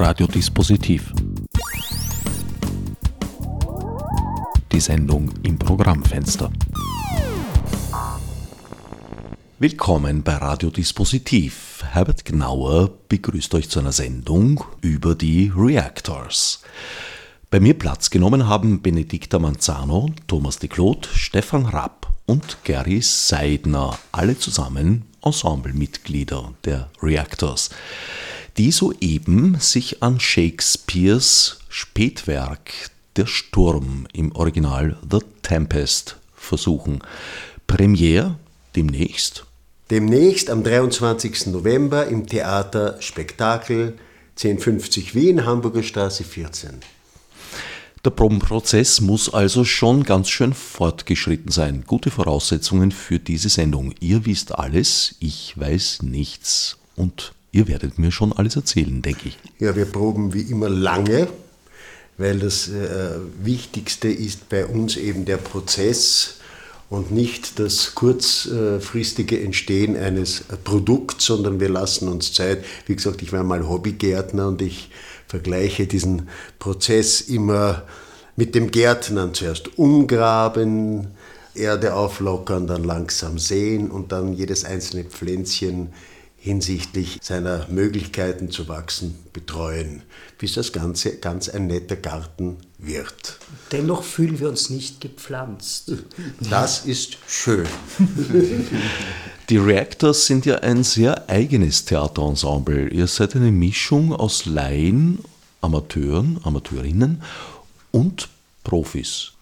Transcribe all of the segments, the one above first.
Radiodispositiv. Die Sendung im Programmfenster. Willkommen bei Radiodispositiv. Herbert Gnauer begrüßt euch zu einer Sendung über die Reactors. Bei mir Platz genommen haben Benedikta Manzano, Thomas de Claude, Stefan Rapp und Gary Seidner, alle zusammen Ensemblemitglieder der Reactors, die soeben sich an Shakespeares Spätwerk Der Sturm im Original The Tempest versuchen. Premiere demnächst? Demnächst am 23. November im Theater Spektakel 1050 Wien, Hamburger Straße 14. Der Probenprozess muss also schon ganz schön fortgeschritten sein. Gute Voraussetzungen für diese Sendung. Ihr wisst alles, ich weiß nichts. Und ihr werdet mir schon alles erzählen, denke ich. Ja, wir proben wie immer lange, weil das äh, Wichtigste ist bei uns eben der Prozess und nicht das kurzfristige Entstehen eines Produkts, sondern wir lassen uns Zeit. Wie gesagt, ich war mal Hobbygärtner und ich vergleiche diesen Prozess immer mit dem Gärtnern. Zuerst umgraben, Erde auflockern, dann langsam säen und dann jedes einzelne Pflänzchen hinsichtlich seiner Möglichkeiten zu wachsen betreuen, bis das Ganze ganz ein netter Garten wird. Dennoch fühlen wir uns nicht gepflanzt. Das ist schön. Die Reactors sind ja ein sehr eigenes Theaterensemble. Ihr seid eine Mischung aus Laien, Amateuren, Amateurinnen und Profis.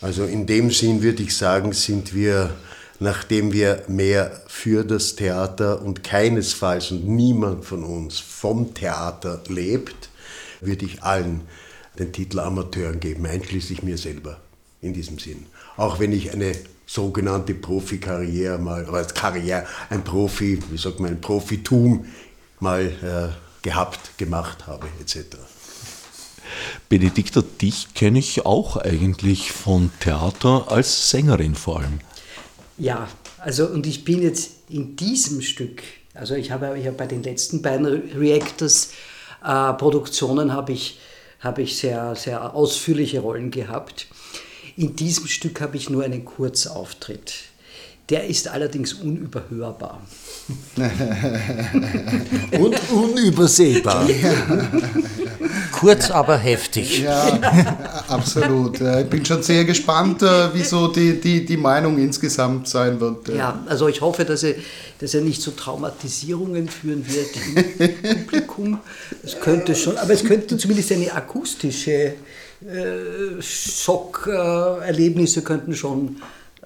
Also in dem Sinn würde ich sagen, sind wir, nachdem wir mehr für das Theater und keinesfalls und niemand von uns vom Theater lebt, würde ich allen den Titel Amateuren geben, einschließlich mir selber in diesem Sinn. Auch wenn ich eine sogenannte Profikarriere mal, oder Karriere, ein Profi, wie sagt man, ein Profitum mal äh, gehabt, gemacht habe, etc. Benedikta, dich kenne ich auch eigentlich von Theater als Sängerin vor allem. Ja, also und ich bin jetzt in diesem Stück, also ich habe, habe bei den letzten beiden Reactors äh, habe ich, habe ich sehr, sehr ausführliche Rollen gehabt. In diesem Stück habe ich nur einen Kurzauftritt. Der ist allerdings unüberhörbar. Und unübersehbar. Kurz, aber heftig. Ja, absolut. Ich bin schon sehr gespannt, äh, wie so die, die, die Meinung insgesamt sein wird. Ja, also ich hoffe, dass er, dass er nicht zu Traumatisierungen führen wird im Publikum. Es könnte schon, aber es könnte zumindest eine akustische äh, Schockerlebnisse könnten schon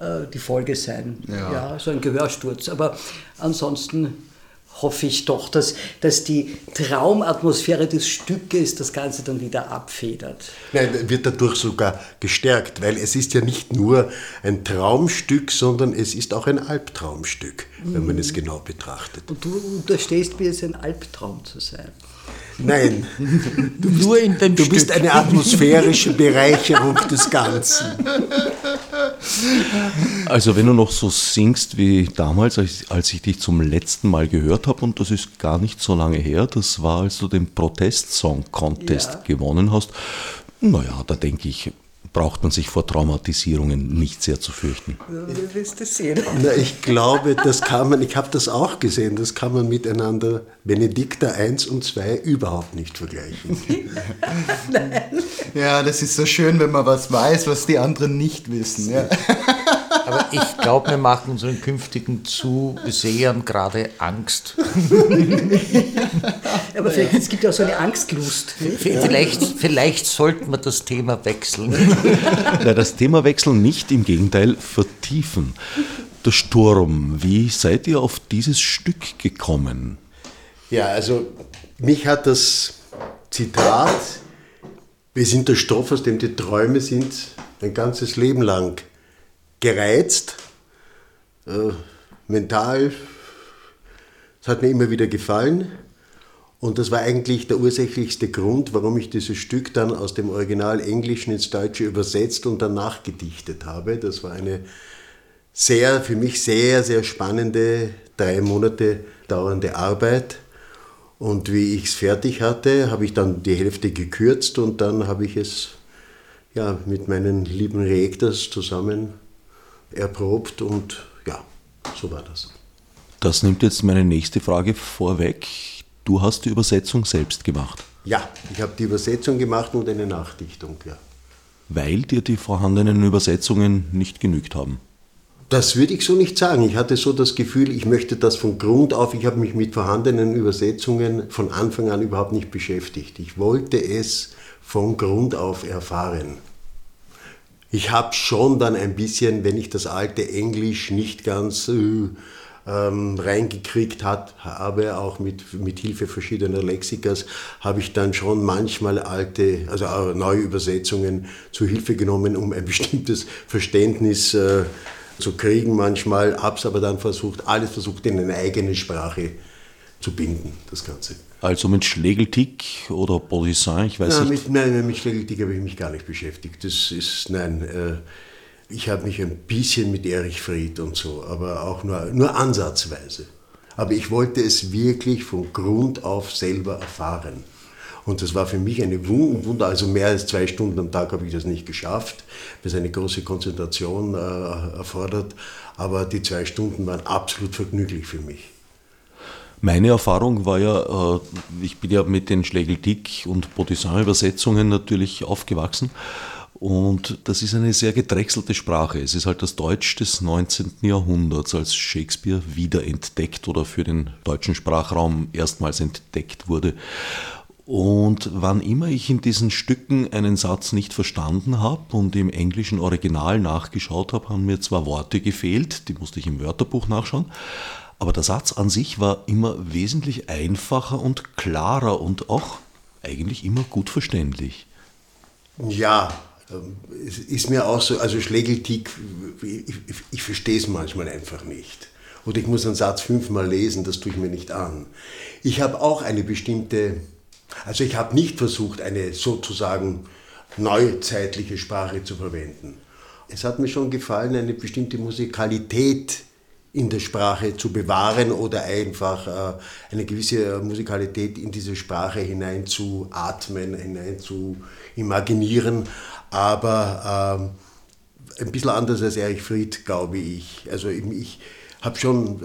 äh, die Folge sein. Ja. ja, so ein Gehörsturz. Aber ansonsten hoffe ich doch, dass, dass die Traumatmosphäre des Stückes das Ganze dann wieder abfedert. Nein, wird dadurch sogar gestärkt, weil es ist ja nicht nur ein Traumstück, sondern es ist auch ein Albtraumstück, wenn man es genau betrachtet. Und du unterstehst mir, es ein Albtraum zu sein. Nein, du bist, Nur in dem du bist eine atmosphärische Bereicherung des Ganzen. Also wenn du noch so singst wie damals, als ich dich zum letzten Mal gehört habe, und das ist gar nicht so lange her, das war, als du den Protest-Song-Contest ja. gewonnen hast, naja, da denke ich, braucht man sich vor Traumatisierungen nicht sehr zu fürchten. Wie willst du sehen? Na, ich glaube, das kann man, ich habe das auch gesehen, das kann man miteinander Benedikta 1 und 2 überhaupt nicht vergleichen. Nein. Ja, das ist so schön, wenn man was weiß, was die anderen nicht wissen. Ja. Aber ich glaube, wir machen unseren künftigen Zusehern gerade Angst. Aber vielleicht, es gibt ja auch so eine Angstlust. Vielleicht, vielleicht sollten wir das Thema wechseln. Na, das Thema wechseln nicht, im Gegenteil vertiefen. Der Sturm, wie seid ihr auf dieses Stück gekommen? Ja, also mich hat das Zitat, wir sind der Stoff, aus dem die Träume sind, ein ganzes Leben lang gereizt, äh, mental. Es hat mir immer wieder gefallen. Und das war eigentlich der ursächlichste Grund, warum ich dieses Stück dann aus dem Original Englischen ins Deutsche übersetzt und danach gedichtet habe. Das war eine sehr, für mich sehr, sehr spannende, drei Monate dauernde Arbeit. Und wie ich es fertig hatte, habe ich dann die Hälfte gekürzt und dann habe ich es ja, mit meinen lieben Reaktors zusammen erprobt und ja, so war das. Das nimmt jetzt meine nächste Frage vorweg. Du hast die Übersetzung selbst gemacht. Ja, ich habe die Übersetzung gemacht und eine Nachdichtung, ja. Weil dir die vorhandenen Übersetzungen nicht genügt haben. Das würde ich so nicht sagen. Ich hatte so das Gefühl, ich möchte das von Grund auf, ich habe mich mit vorhandenen Übersetzungen von Anfang an überhaupt nicht beschäftigt. Ich wollte es von Grund auf erfahren. Ich habe schon dann ein bisschen, wenn ich das alte Englisch nicht ganz äh, ähm, reingekriegt hat, habe, auch mit, mit Hilfe verschiedener Lexikas, habe ich dann schon manchmal alte, also äh, neue Übersetzungen zu Hilfe genommen, um ein bestimmtes Verständnis äh, zu kriegen manchmal, habe es aber dann versucht, alles versucht in eine eigene Sprache zu binden, das Ganze. Also mit Schlegeltick oder Bodyssin, ich weiß nein, nicht. Mit, nein, mit Schlegeltick habe ich mich gar nicht beschäftigt. Das ist, nein, äh, ich habe mich ein bisschen mit Erich Fried und so, aber auch nur, nur ansatzweise. Aber ich wollte es wirklich von Grund auf selber erfahren. Und das war für mich eine Wunder, also mehr als zwei Stunden am Tag habe ich das nicht geschafft, weil es eine große Konzentration äh, erfordert. Aber die zwei Stunden waren absolut vergnüglich für mich. Meine Erfahrung war ja, äh, ich bin ja mit den Schlegel-Dick und Bodissin-Übersetzungen natürlich aufgewachsen. Und das ist eine sehr gedrechselte Sprache. Es ist halt das Deutsch des 19. Jahrhunderts, als Shakespeare wiederentdeckt oder für den deutschen Sprachraum erstmals entdeckt wurde. Und wann immer ich in diesen Stücken einen Satz nicht verstanden habe und im englischen Original nachgeschaut habe, haben mir zwar Worte gefehlt, die musste ich im Wörterbuch nachschauen, aber der Satz an sich war immer wesentlich einfacher und klarer und auch eigentlich immer gut verständlich. Ja, ähm, es ist mir auch so, also Schlegeltick, ich, ich, ich verstehe es manchmal einfach nicht. Oder ich muss einen Satz fünfmal lesen, das tue ich mir nicht an. Ich habe auch eine bestimmte also ich habe nicht versucht, eine sozusagen neuzeitliche Sprache zu verwenden. Es hat mir schon gefallen, eine bestimmte Musikalität in der Sprache zu bewahren oder einfach äh, eine gewisse Musikalität in diese Sprache hinein zu atmen, hinein zu imaginieren. Aber äh, ein bisschen anders als Erich Fried, glaube ich. Also ich habe schon,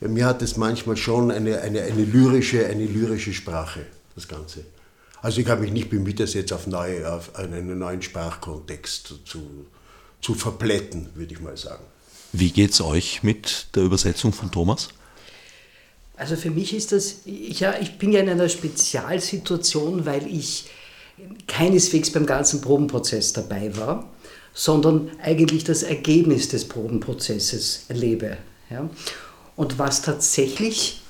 äh, mir hat es manchmal schon eine, eine, eine, lyrische, eine lyrische Sprache das Ganze. Also ich habe mich nicht bemüht, das jetzt auf, neue, auf einen neuen Sprachkontext zu, zu verplätten, würde ich mal sagen. Wie geht es euch mit der Übersetzung von Thomas? Also für mich ist das, ich, ja, ich bin ja in einer Spezialsituation, weil ich keineswegs beim ganzen Probenprozess dabei war, sondern eigentlich das Ergebnis des Probenprozesses erlebe. Ja. Und was tatsächlich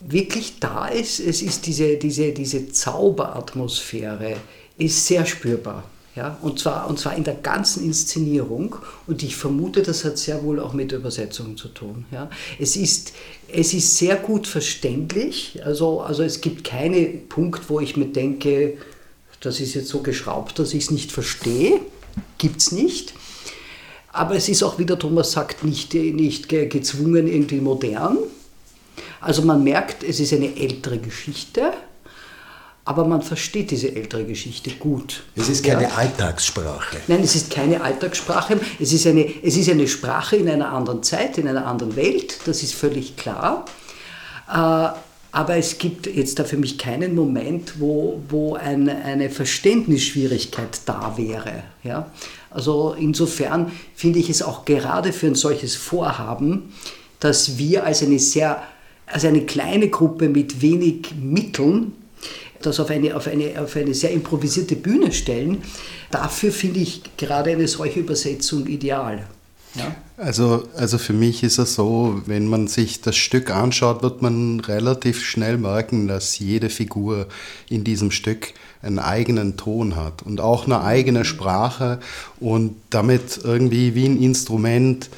wirklich da ist, es ist diese, diese, diese Zauberatmosphäre, ist sehr spürbar. Ja, und, zwar, und zwar in der ganzen Inszenierung. Und ich vermute, das hat sehr wohl auch mit der Übersetzung zu tun. Ja. Es, ist, es ist sehr gut verständlich. Also, also es gibt keinen Punkt, wo ich mir denke, das ist jetzt so geschraubt, dass ich es nicht verstehe. Gibt es nicht. Aber es ist auch, wie der Thomas sagt, nicht, nicht gezwungen irgendwie modern. Also man merkt, es ist eine ältere Geschichte, aber man versteht diese ältere Geschichte gut. Es ist keine ja? Alltagssprache. Nein, es ist keine Alltagssprache. Es ist, eine, es ist eine Sprache in einer anderen Zeit, in einer anderen Welt, das ist völlig klar. Äh, aber es gibt jetzt da für mich keinen Moment, wo, wo ein, eine Verständnisschwierigkeit da wäre. Ja? Also insofern finde ich es auch gerade für ein solches Vorhaben, dass wir als eine sehr also eine kleine Gruppe mit wenig Mitteln, das auf eine, auf, eine, auf eine sehr improvisierte Bühne stellen, dafür finde ich gerade eine solche Übersetzung ideal. Ja? Also, also für mich ist es so, wenn man sich das Stück anschaut, wird man relativ schnell merken, dass jede Figur in diesem Stück einen eigenen Ton hat und auch eine eigene Sprache und damit irgendwie wie ein Instrument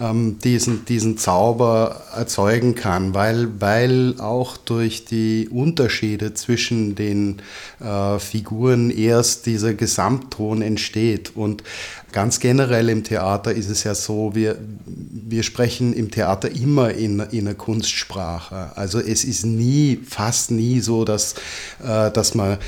ähm, diesen, diesen Zauber erzeugen kann, weil, weil auch durch die Unterschiede zwischen den äh, Figuren erst dieser Gesamtton entsteht. Und Ganz generell im Theater ist es ja so, wir, wir sprechen im Theater immer in, in einer Kunstsprache. Also es ist nie, fast nie so, dass, äh, dass man äh,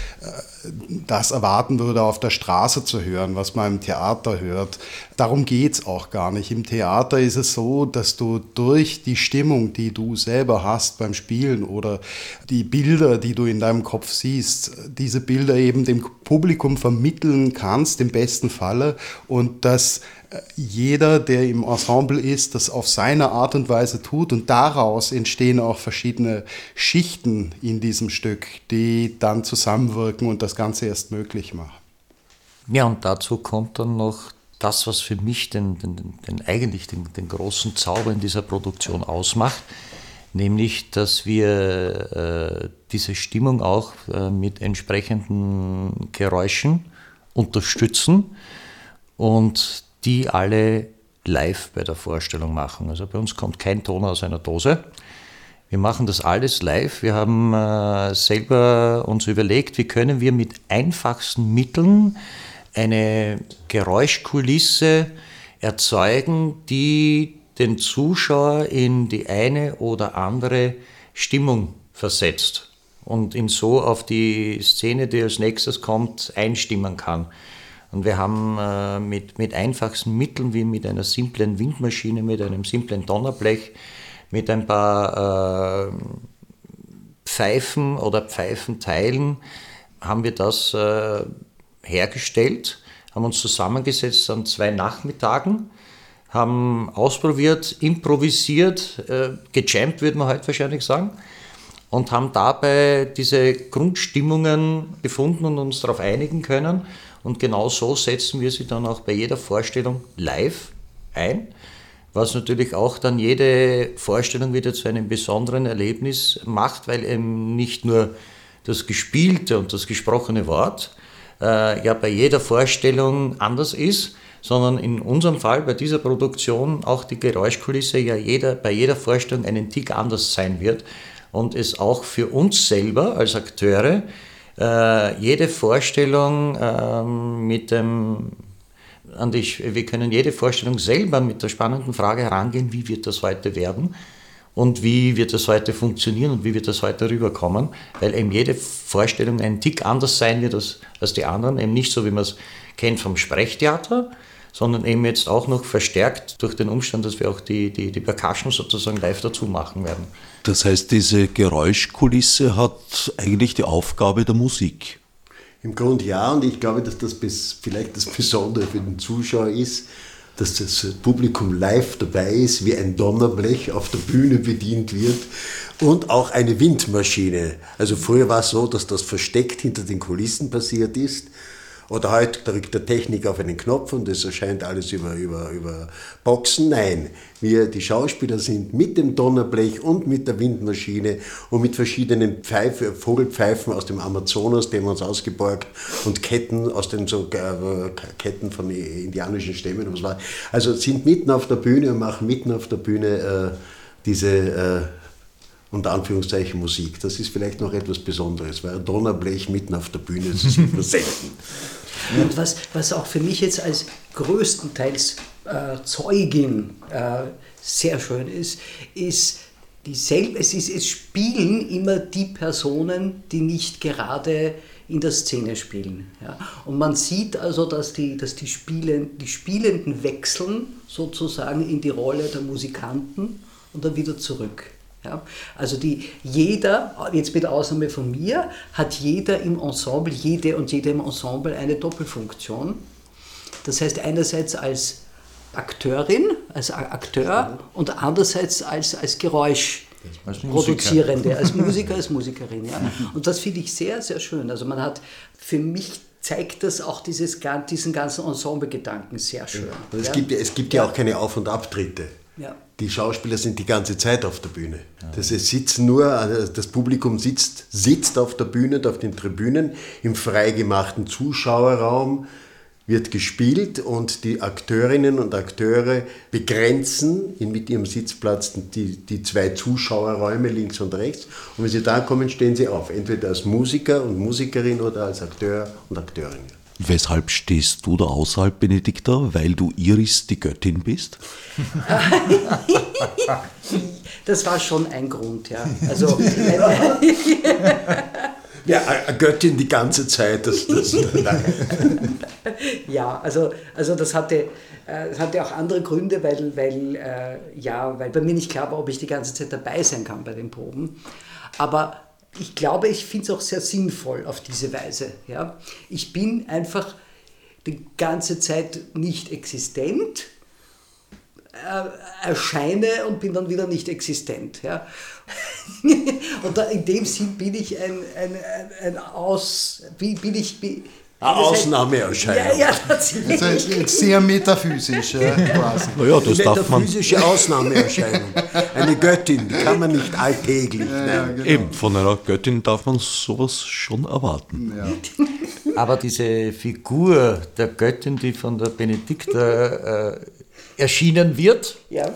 das erwarten würde, auf der Straße zu hören, was man im Theater hört. Darum geht es auch gar nicht. Im Theater ist es so, dass du durch die Stimmung, die du selber hast beim Spielen oder die Bilder, die du in deinem Kopf siehst, diese Bilder eben dem Publikum vermitteln kannst, im besten Falle, und dass äh, jeder, der im Ensemble ist, das auf seine Art und Weise tut. Und daraus entstehen auch verschiedene Schichten in diesem Stück, die dann zusammenwirken und das Ganze erst möglich machen. Ja, und dazu kommt dann noch das, was für mich den, den, den eigentlich den, den, großen Zauber in dieser Produktion ausmacht, nämlich, dass wir äh, diese Stimmung auch äh, mit entsprechenden Geräuschen unterstützen und die alle live bei der Vorstellung machen. Also bei uns kommt kein Ton aus einer Dose. Wir machen das alles live. Wir haben äh, selber uns überlegt, wie können wir mit einfachsten Mitteln eine Geräuschkulisse erzeugen, die den Zuschauer in die eine oder andere Stimmung versetzt und ihn so auf die Szene, die als nächstes kommt, einstimmen kann. Und wir haben äh, mit, mit einfachsten Mitteln wie mit einer simplen Windmaschine, mit einem simplen Donnerblech, mit ein paar äh, Pfeifen oder Pfeifenteilen haben wir das äh, hergestellt, haben uns zusammengesetzt an zwei Nachmittagen, haben ausprobiert, improvisiert, äh, gejammt würde man heute wahrscheinlich sagen, und haben dabei diese Grundstimmungen gefunden und uns darauf einigen können. Und genau so setzen wir sie dann auch bei jeder Vorstellung live ein, was natürlich auch dann jede Vorstellung wieder zu einem besonderen Erlebnis macht, weil eben nicht nur das gespielte und das gesprochene Wort äh, ja bei jeder Vorstellung anders ist, sondern in unserem Fall bei dieser Produktion auch die Geräuschkulisse ja jeder, bei jeder Vorstellung einen Tick anders sein wird und es auch für uns selber als Akteure äh, jede Vorstellung äh, mit dem an die, wir können jede Vorstellung selber mit der spannenden Frage herangehen, wie wird das heute werden und wie wird das heute funktionieren und wie wird das heute rüberkommen, weil eben jede Vorstellung ein Tick anders sein wird als, als die anderen, eben nicht so, wie man es kennt vom Sprechtheater, sondern eben jetzt auch noch verstärkt durch den Umstand, dass wir auch die, die, die Percussion sozusagen live dazu machen werden. Das heißt, diese Geräuschkulisse hat eigentlich die Aufgabe der Musik. Im Grunde ja, und ich glaube, dass das bis, vielleicht das Besondere für den Zuschauer ist, dass das Publikum live dabei ist, wie ein Donnerblech auf der Bühne bedient wird und auch eine Windmaschine. Also früher war es so, dass das versteckt hinter den Kulissen passiert ist oder heute drückt der Technik auf einen Knopf und es erscheint alles über, über, über Boxen. Nein, wir, die Schauspieler sind mit dem Donnerblech und mit der Windmaschine und mit verschiedenen Pfeife, Vogelpfeifen aus dem Amazonas, dem uns ausgeborgt, und Ketten aus den so, äh, Ketten von indianischen Stämmen. Was war. Also sind mitten auf der Bühne und machen mitten auf der Bühne äh, diese äh, unter Anführungszeichen Musik. Das ist vielleicht noch etwas Besonderes, weil ein Donnerblech mitten auf der Bühne das ist immer selten. Und was, was auch für mich jetzt als größtenteils äh, Zeugin äh, sehr schön ist, ist, dieselbe, es, ist, es spielen immer die Personen, die nicht gerade in der Szene spielen. Ja. Und man sieht also, dass, die, dass die, Spielen, die Spielenden wechseln sozusagen in die Rolle der Musikanten und dann wieder zurück. Ja, also die, jeder, jetzt mit Ausnahme von mir, hat jeder im Ensemble, jede und jede im Ensemble eine Doppelfunktion. Das heißt einerseits als Akteurin, als Akteur und andererseits als, als Geräusch. Als Produzierende, als Musiker, als Musikerin. Ja. Und das finde ich sehr, sehr schön. Also man hat, für mich zeigt das auch dieses, diesen ganzen Ensemble-Gedanken sehr schön. Ja. Es, gibt, es gibt ja auch keine Auf- und Abtritte. Ja. Die Schauspieler sind die ganze Zeit auf der Bühne. Das heißt, sitzen nur, also das Publikum sitzt, sitzt auf der Bühne, auf den Tribünen, im freigemachten Zuschauerraum wird gespielt und die Akteurinnen und Akteure begrenzen mit ihrem Sitzplatz die, die zwei Zuschauerräume links und rechts. Und wenn sie da kommen, stehen sie auf, entweder als Musiker und Musikerin oder als Akteur und Akteurin. Weshalb stehst du da außerhalb, Benedikta? Weil du Iris die Göttin bist? das war schon ein Grund, ja. Also, ja, eine Göttin die ganze Zeit. Das, das, ja, also, also das hatte, äh, das hatte auch andere Gründe, weil, weil, äh, ja, weil bei mir nicht klar war, ob ich die ganze Zeit dabei sein kann bei den Proben. Aber ich glaube, ich finde es auch sehr sinnvoll auf diese Weise. Ja? Ich bin einfach die ganze Zeit nicht existent, äh, erscheine und bin dann wieder nicht existent. Ja? und da, in dem Sinn bin ich ein, ein, ein, ein Aus, bin, bin ich, bin, eine Ausnahmeerscheinung. Ja, ja, tatsächlich. Also sehr metaphysisch, ja, quasi. Naja, das darf man. Metaphysische Ausnahmeerscheinung. Eine Göttin, die kann man nicht alltäglich. Ja, genau. Eben, von einer Göttin darf man sowas schon erwarten. Ja. Aber diese Figur der Göttin, die von der Benedikta äh, erschienen wird, Ja.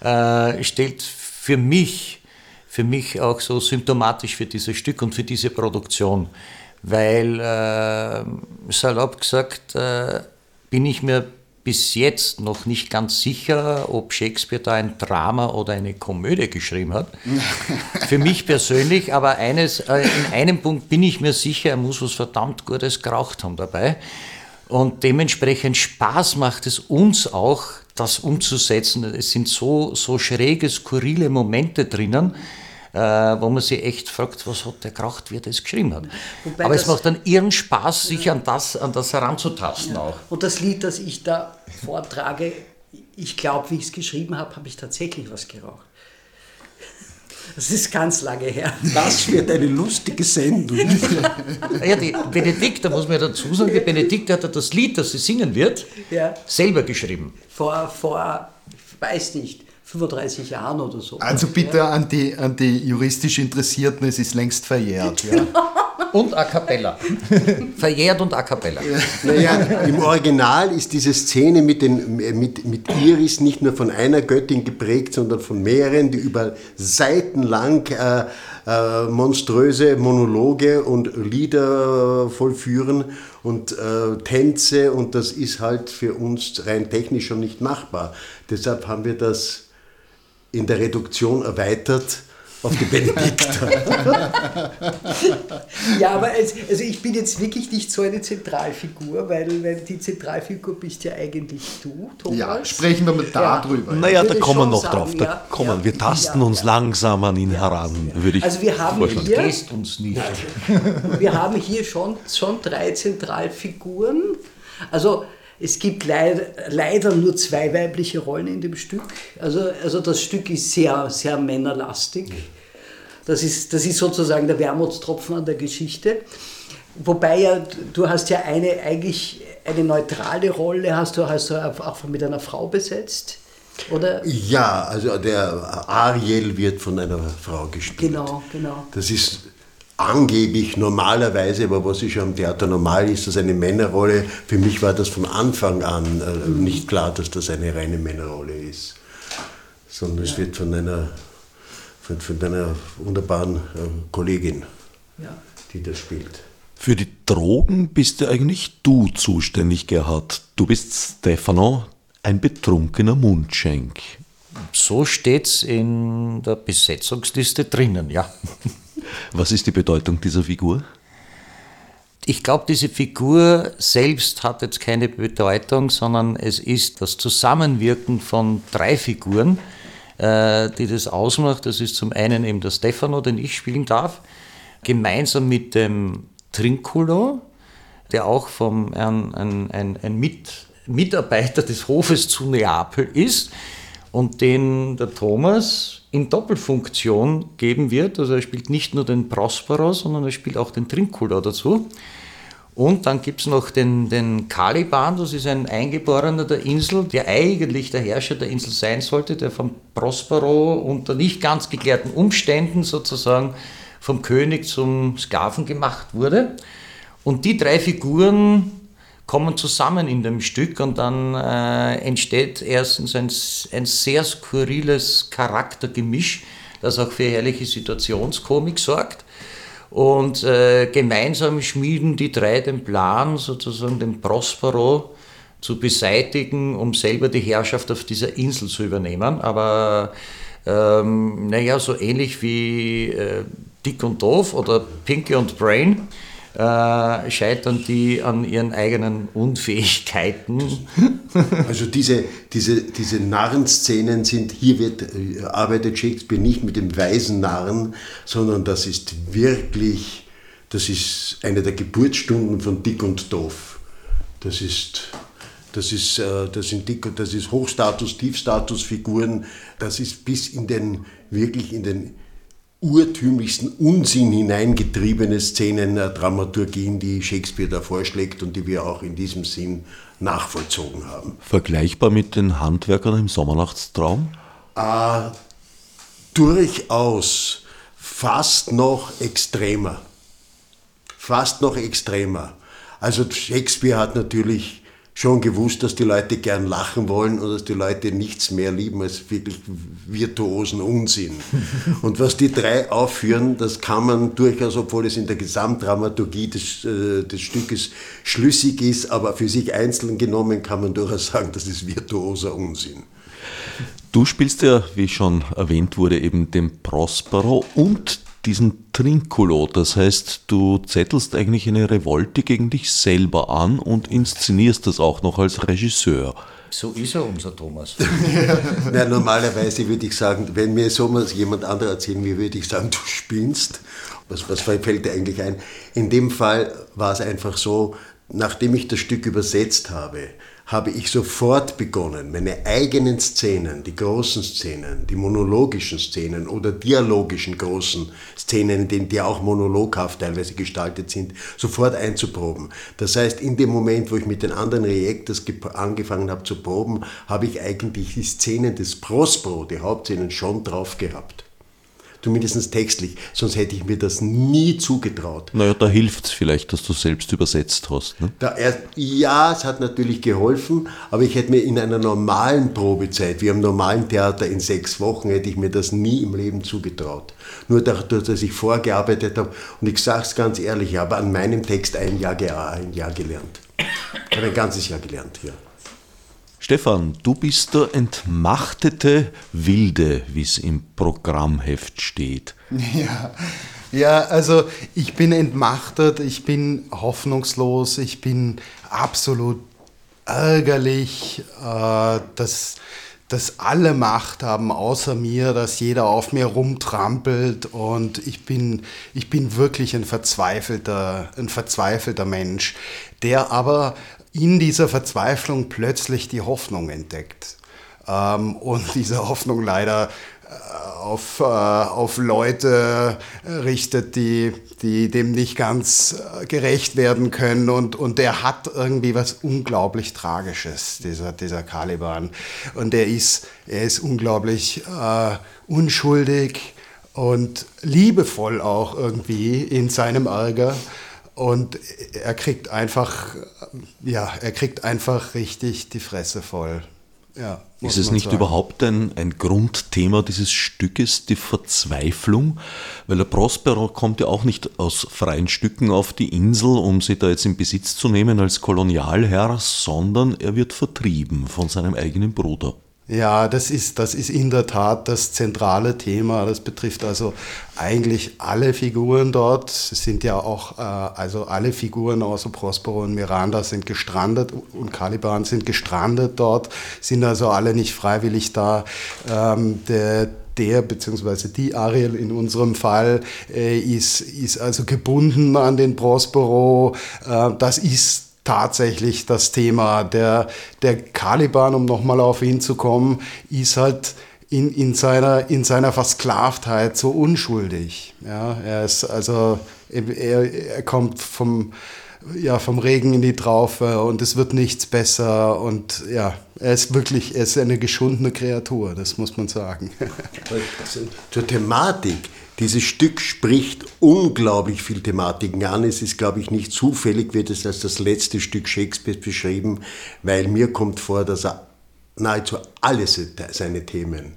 äh, stellt für mich, für mich auch so symptomatisch für dieses Stück und für diese Produktion. Weil, äh, salopp gesagt, äh, bin ich mir bis jetzt noch nicht ganz sicher, ob Shakespeare da ein Drama oder eine Komödie geschrieben hat. Für mich persönlich, aber eines, äh, in einem Punkt bin ich mir sicher, er muss was verdammt Gutes geraucht haben dabei. Und dementsprechend Spaß macht es uns auch, das umzusetzen. Es sind so, so schräge, skurrile Momente drinnen, wo man sich echt fragt, was hat der geraucht, wie er das geschrieben hat. Wobei Aber es macht dann ihren Spaß, sich an das, an das heranzutasten auch. Und das Lied, das ich da vortrage, ich glaube, wie ich es geschrieben habe, habe ich tatsächlich was geraucht. Das ist ganz lange her. Das wird eine lustige Sendung. Ja, die Benedikta, muss man ja dazu sagen, die Benedikta hat ja das Lied, das sie singen wird, Ja. selber geschrieben. Vor, vor, ich weiß nicht, 35 Jahren oder so. Also bitte an die, an die juristisch Interessierten, es ist längst verjährt. Ja. Und a cappella. Verjährt und a cappella. Naja, im Original ist diese Szene mit, den, mit, mit Iris nicht nur von einer Göttin geprägt, sondern von mehreren, die über Seiten lang äh, äh, monströse Monologe und Lieder vollführen und äh, Tänze und das ist halt für uns rein technisch schon nicht machbar. Deshalb haben wir das in der Reduktion erweitert auf die Benedikta. Ja, aber es, also ich bin jetzt wirklich nicht so eine Zentralfigur, weil, weil die Zentralfigur bist ja eigentlich du, Thomas. ja, sprechen wir mal darüber. Naja, da kommen wir noch sagen, drauf. Da ja. kommen. Ja. Wir tasten Ja, uns ja. langsam an ihn heran, würde ich Also wir haben hier, uns nicht. wir haben hier schon, schon drei Zentralfiguren. Also es gibt leid, leider nur zwei weibliche Rollen in dem Stück. Also, also das Stück ist sehr, sehr männerlastig. Das ist, das ist sozusagen der Wermutstropfen an der Geschichte. Wobei ja, du hast ja eine eigentlich eine neutrale Rolle, hast du, hast du auch mit einer Frau besetzt, oder? Ja, also der Ariel wird von einer Frau gespielt. Genau, genau. Das ist angeblich normalerweise, aber was ist ja am Theater normal, ist das eine Männerrolle. Für mich war das von Anfang an äh, nicht klar, dass das eine reine Männerrolle ist. Sondern es wird von einer, von, von einer wunderbaren äh, Kollegin, Ja. die das spielt. Für die Drogen bist ja eigentlich du zuständig, Gerhard. Du bist Stefano, ein betrunkener Mundschenk. So steht's in der Besetzungsliste drinnen, ja. Was ist die Bedeutung dieser Figur? Ich glaube, diese Figur selbst hat jetzt keine Bedeutung, sondern es ist das Zusammenwirken von drei Figuren, äh, die das ausmacht. Das ist zum einen eben der Stefano, den ich spielen darf, gemeinsam mit dem Trinculo, der auch vom, ein, ein, ein, ein Mit, Mitarbeiter des Hofes zu Neapel ist und den der Thomas in Doppelfunktion geben wird. Also er spielt nicht nur den Prospero, sondern er spielt auch den Trinculo dazu. Und dann gibt es noch den, den Caliban, das ist ein Eingeborener der Insel, der eigentlich der Herrscher der Insel sein sollte, der vom Prospero unter nicht ganz geklärten Umständen sozusagen vom König zum Sklaven gemacht wurde. Und die drei Figuren kommen zusammen in dem Stück und dann äh, entsteht erstens ein, ein sehr skurriles Charaktergemisch, das auch für herrliche Situationskomik sorgt. Und äh, gemeinsam schmieden die drei den Plan, sozusagen den Prospero zu beseitigen, um selber die Herrschaft auf dieser Insel zu übernehmen. Aber ähm, naja, so ähnlich wie äh, Dick und Doof oder Pinky und Brain äh, scheitern die an ihren eigenen Unfähigkeiten. Also diese, diese, diese Narrenszenen sind, hier wird, äh, arbeitet Shakespeare nicht mit dem weisen Narren, sondern das ist wirklich, das ist eine der Geburtsstunden von Dick und Doof. Das ist das, ist, äh, das sind Dick, das ist Hochstatus, Tiefstatusfiguren. Das ist bis in den, wirklich in den urtümlichsten Unsinn hineingetriebene Szenen der Dramaturgien, die Shakespeare da vorschlägt und die wir auch in diesem Sinn nachvollzogen haben. Vergleichbar mit den Handwerkern im Sommernachtstraum? Äh, durchaus fast noch extremer. Fast noch extremer. Also Shakespeare hat natürlich schon gewusst, dass die Leute gern lachen wollen und dass die Leute nichts mehr lieben als wirklich virtuosen Unsinn. Und was die drei aufführen, das kann man durchaus, obwohl es in der Gesamtdramaturgie des, äh, des Stückes schlüssig ist, aber für sich einzeln genommen kann man durchaus sagen, das ist virtuoser Unsinn. Du spielst ja, wie schon erwähnt wurde, eben den Prospero und diesen Trinculo. Das heißt, du zettelst eigentlich eine Revolte gegen dich selber an und inszenierst das auch noch als Regisseur. So ist er, unser Thomas. ja, normalerweise würde ich sagen, wenn mir so jemand anderer erzählen würde, würde ich sagen, du spinnst. Was, was fällt dir eigentlich ein? In dem Fall war es einfach so, nachdem ich das Stück übersetzt habe, habe ich sofort begonnen, meine eigenen Szenen, die großen Szenen, die monologischen Szenen oder dialogischen großen Szenen, in denen die auch monologhaft teilweise gestaltet sind, sofort einzuproben. Das heißt, in dem Moment, wo ich mit den anderen Reactors angefangen habe zu proben, habe ich eigentlich die Szenen des Prospero, die Hauptszenen, schon drauf gehabt zumindest textlich, sonst hätte ich mir das nie zugetraut. Naja, da hilft es vielleicht, dass du selbst übersetzt hast. Ne? Erst, ja, es hat natürlich geholfen, aber ich hätte mir in einer normalen Probezeit, wie am normalen Theater in sechs Wochen, hätte ich mir das nie im Leben zugetraut. Nur dadurch, dass ich vorgearbeitet habe, und ich sage es ganz ehrlich, ich habe an meinem Text ein Jahr, ein Jahr gelernt. Ich habe ein ganzes Jahr gelernt hier. Stefan, du bist der entmachtete Wilde, wie es im Programmheft steht. Ja. Ja, also ich bin entmachtet, ich bin hoffnungslos, ich bin absolut ärgerlich, äh, dass, dass alle Macht haben außer mir, dass jeder auf mir rumtrampelt und ich bin, ich bin wirklich ein verzweifelter, ein verzweifelter Mensch, der aber in dieser Verzweiflung plötzlich die Hoffnung entdeckt. Ähm, und diese Hoffnung leider äh, auf, äh, auf Leute richtet, die, die dem nicht ganz äh, gerecht werden können. Und, und der hat irgendwie was unglaublich Tragisches, dieser, dieser Caliban. Und er ist, er ist unglaublich äh, unschuldig und liebevoll auch irgendwie in seinem Ärger. Und er kriegt einfach, ja, er kriegt einfach richtig die Fresse voll. Ja, ist es nicht sagen. überhaupt ein, ein Grundthema dieses Stückes, die Verzweiflung? Weil der Prospero kommt ja auch nicht aus freien Stücken auf die Insel, um sie da jetzt in Besitz zu nehmen als Kolonialherr, sondern er wird vertrieben von seinem eigenen Bruder. Ja, das ist, das ist in der Tat das zentrale Thema. Das betrifft also eigentlich alle Figuren dort. Es sind ja auch, äh, also alle Figuren außer Prospero und Miranda sind gestrandet und Caliban sind gestrandet dort, sind also alle nicht freiwillig da. Ähm, der, der bzw. die Ariel in unserem Fall äh, ist, ist also gebunden an den Prospero. Äh, das ist tatsächlich das Thema. Der, der Caliban, um nochmal auf ihn zu kommen, ist halt in, in, seiner, in seiner Versklavtheit so unschuldig. Ja, er ist also, er, er kommt vom, ja, vom Regen in die Traufe und es wird nichts besser und ja, er ist wirklich, er ist eine geschundene Kreatur, das muss man sagen. Zur Thematik dieses Stück spricht unglaublich viel Thematiken an. Es ist, glaube ich, nicht zufällig, wird es als das letzte Stück Shakespeare beschrieben, weil mir kommt vor, dass er nahezu alle seine Themen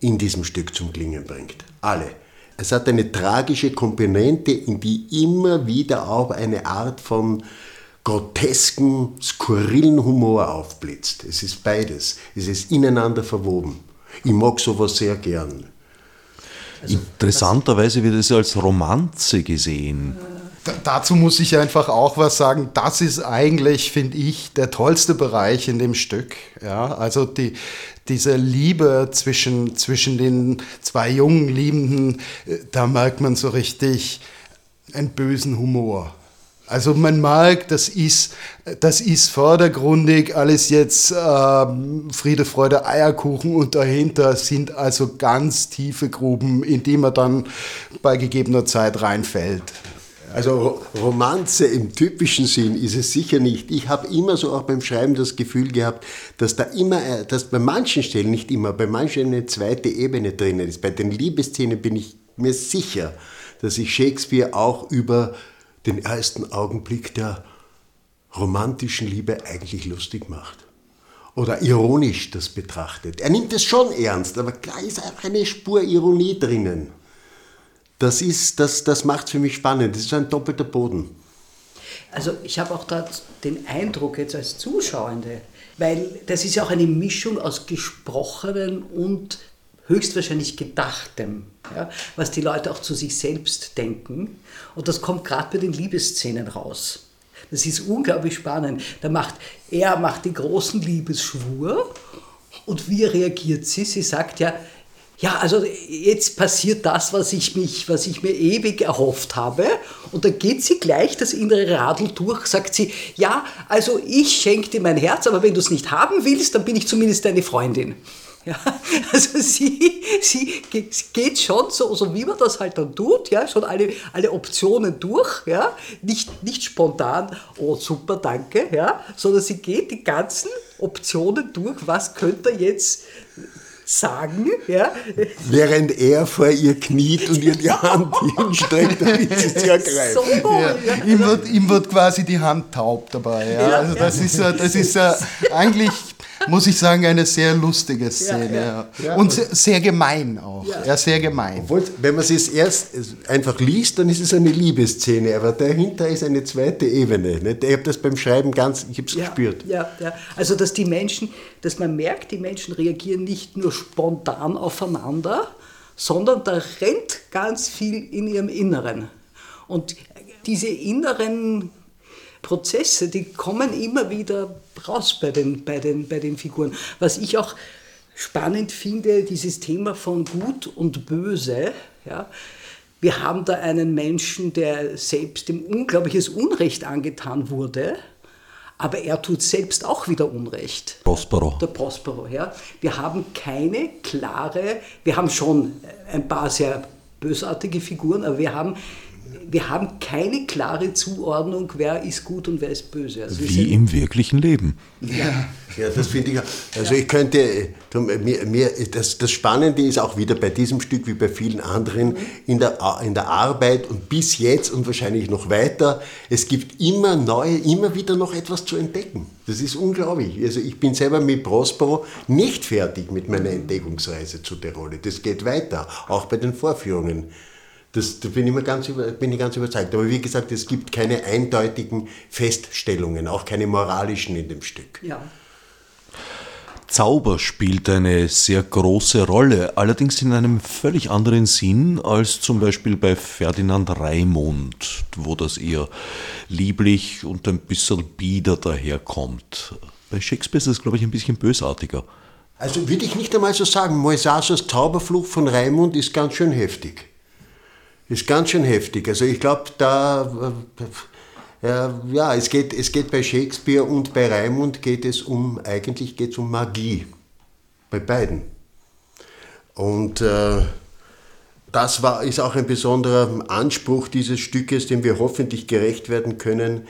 in diesem Stück zum Klingen bringt. Alle. es hat eine tragische Komponente, in die immer wieder auch eine Art von grotesken, skurrilen Humor aufblitzt. Es ist beides. Es ist ineinander verwoben. Ich mag sowas sehr gern. Also, Interessanterweise wird es als Romanze gesehen. Da, dazu muss ich einfach auch was sagen. Das ist eigentlich, finde ich, der tollste Bereich in dem Stück. Ja, also die, diese Liebe zwischen, zwischen den zwei jungen Liebenden, äh, da merkt man so richtig einen bösen Humor. Also man mag, das ist, das ist vordergründig alles jetzt äh, Friede, Freude, Eierkuchen und dahinter sind also ganz tiefe Gruben, in die man dann bei gegebener Zeit reinfällt. Also Romanze im typischen Sinn ist es sicher nicht. Ich habe immer so auch beim Schreiben das Gefühl gehabt, dass da immer, dass bei manchen Stellen, nicht immer, bei manchen eine zweite Ebene drinnen ist. Bei den Liebesszenen bin ich mir sicher, dass sich Shakespeare auch über den ersten Augenblick der romantischen Liebe eigentlich lustig macht. Oder ironisch das betrachtet. Er nimmt es schon ernst, aber klar ist auch eine Spur Ironie drinnen. Das, das, das macht es für mich spannend. Das ist ein doppelter Boden. Also ich habe auch da den Eindruck jetzt als Zuschauende, weil das ist ja auch eine Mischung aus gesprochenen und höchstwahrscheinlich Gedachtem, ja, was die Leute auch zu sich selbst denken. Und das kommt gerade bei den Liebesszenen raus. Das ist unglaublich spannend. Da macht, er macht den großen Liebesschwur und wie reagiert sie? Sie sagt ja, ja, also jetzt passiert das, was ich, mich, was ich mir ewig erhofft habe. Und dann geht sie gleich das innere Radl durch, sagt sie, ja, also ich schenke dir mein Herz, aber wenn du es nicht haben willst, dann bin ich zumindest deine Freundin. Ja, also sie, sie geht schon so, so, wie man das halt dann tut, ja, schon alle, alle Optionen durch, ja, nicht, nicht spontan, oh super, danke, ja, sondern sie geht die ganzen Optionen durch, was könnte er jetzt sagen, ja. Während er vor ihr kniet und ihr die Hand hinstreckt, damit sie sie ergreift. So, ja. Ja. Ihm, wird, ihm wird quasi die Hand taub dabei. Ja. Also das ist, das ist eigentlich muss ich sagen, eine sehr lustige Szene. Ja, ja. Und sehr, sehr, gemein auch. Ja. sehr gemein. Obwohl, wenn man es erst einfach liest, dann ist es eine Liebesszene, aber dahinter ist eine zweite Ebene. Nicht? Ich habe das beim Schreiben ganz, ich habe es gespürt. Ja, ja. Also, dass die Menschen, dass man merkt, die Menschen reagieren nicht nur spontan aufeinander, sondern da rennt ganz viel in ihrem Inneren. Und diese inneren Prozesse, die kommen immer wieder raus bei den, bei den, bei den Figuren. Was ich auch spannend finde, dieses Thema von Gut und Böse. Ja, wir haben da einen Menschen, der selbst dem unglaubliches Unrecht angetan wurde, aber er tut selbst auch wieder Unrecht. Prospero. Der Prospero, ja. Wir haben keine klare, wir haben schon ein paar sehr bösartige Figuren, aber wir haben wir haben keine klare Zuordnung, wer ist gut und wer ist böse. Also Wie im wirklichen Leben. Ja, ja das finde ich. Also ich könnte, mir, mir, das, das Spannende ist auch wieder bei diesem Stück wie bei vielen anderen in der, in der Arbeit und bis jetzt und wahrscheinlich noch weiter, es gibt immer neue, immer wieder noch etwas zu entdecken. Das ist unglaublich. Also ich bin selber mit Prospero nicht fertig mit meiner Entdeckungsreise zu der Rolle. Das geht weiter, auch bei den Vorführungen. Das, da bin ich, mir ganz, bin ich ganz überzeugt. Aber wie gesagt, es gibt keine eindeutigen Feststellungen, auch keine moralischen in dem Stück. Ja. Zauber spielt eine sehr große Rolle, allerdings in einem völlig anderen Sinn als zum Beispiel bei Ferdinand Raimund, wo das eher lieblich und ein bisschen bieder daherkommt. Bei Shakespeare ist das, glaube ich, ein bisschen bösartiger. Also würde ich nicht einmal so sagen, Moisassos Zauberfluch von Raimund ist ganz schön heftig ist ganz schön heftig. Also ich glaube, da, äh, ja, es geht, es geht bei Shakespeare und bei Raimund geht es um, eigentlich geht es um Magie. Bei beiden. Und äh, das war, ist auch ein besonderer Anspruch dieses Stückes, dem wir hoffentlich gerecht werden können,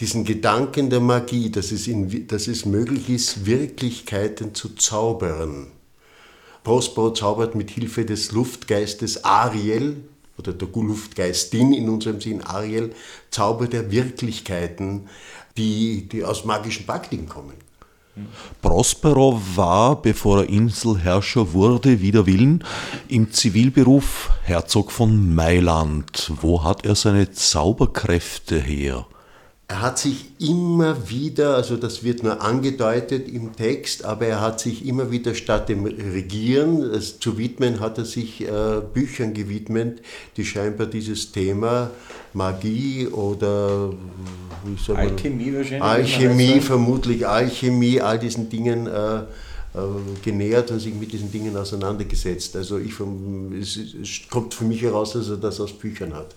diesen Gedanken der Magie, dass es, in, dass es möglich ist, Wirklichkeiten zu zaubern. Prospero zaubert mit Hilfe des Luftgeistes Ariel, oder der Luftgeistin in unserem Sinn Ariel, Zauber der Wirklichkeiten, die, die aus magischen Praktiken kommen. Prospero war, bevor er Inselherrscher wurde, wider Willen, im Zivilberuf Herzog von Mailand. Wo hat er seine Zauberkräfte her? Er hat sich immer wieder, also das wird nur angedeutet im Text, aber er hat sich immer wieder statt dem Regieren es zu widmen, hat er sich äh, Büchern gewidmet, die scheinbar dieses Thema Magie oder soll man, Alchemie wahrscheinlich. Alchemie, vermutlich Alchemie, all diesen Dingen äh, äh, genähert und sich mit diesen Dingen auseinandergesetzt. Also ich, es kommt für mich heraus, dass er das aus Büchern hat.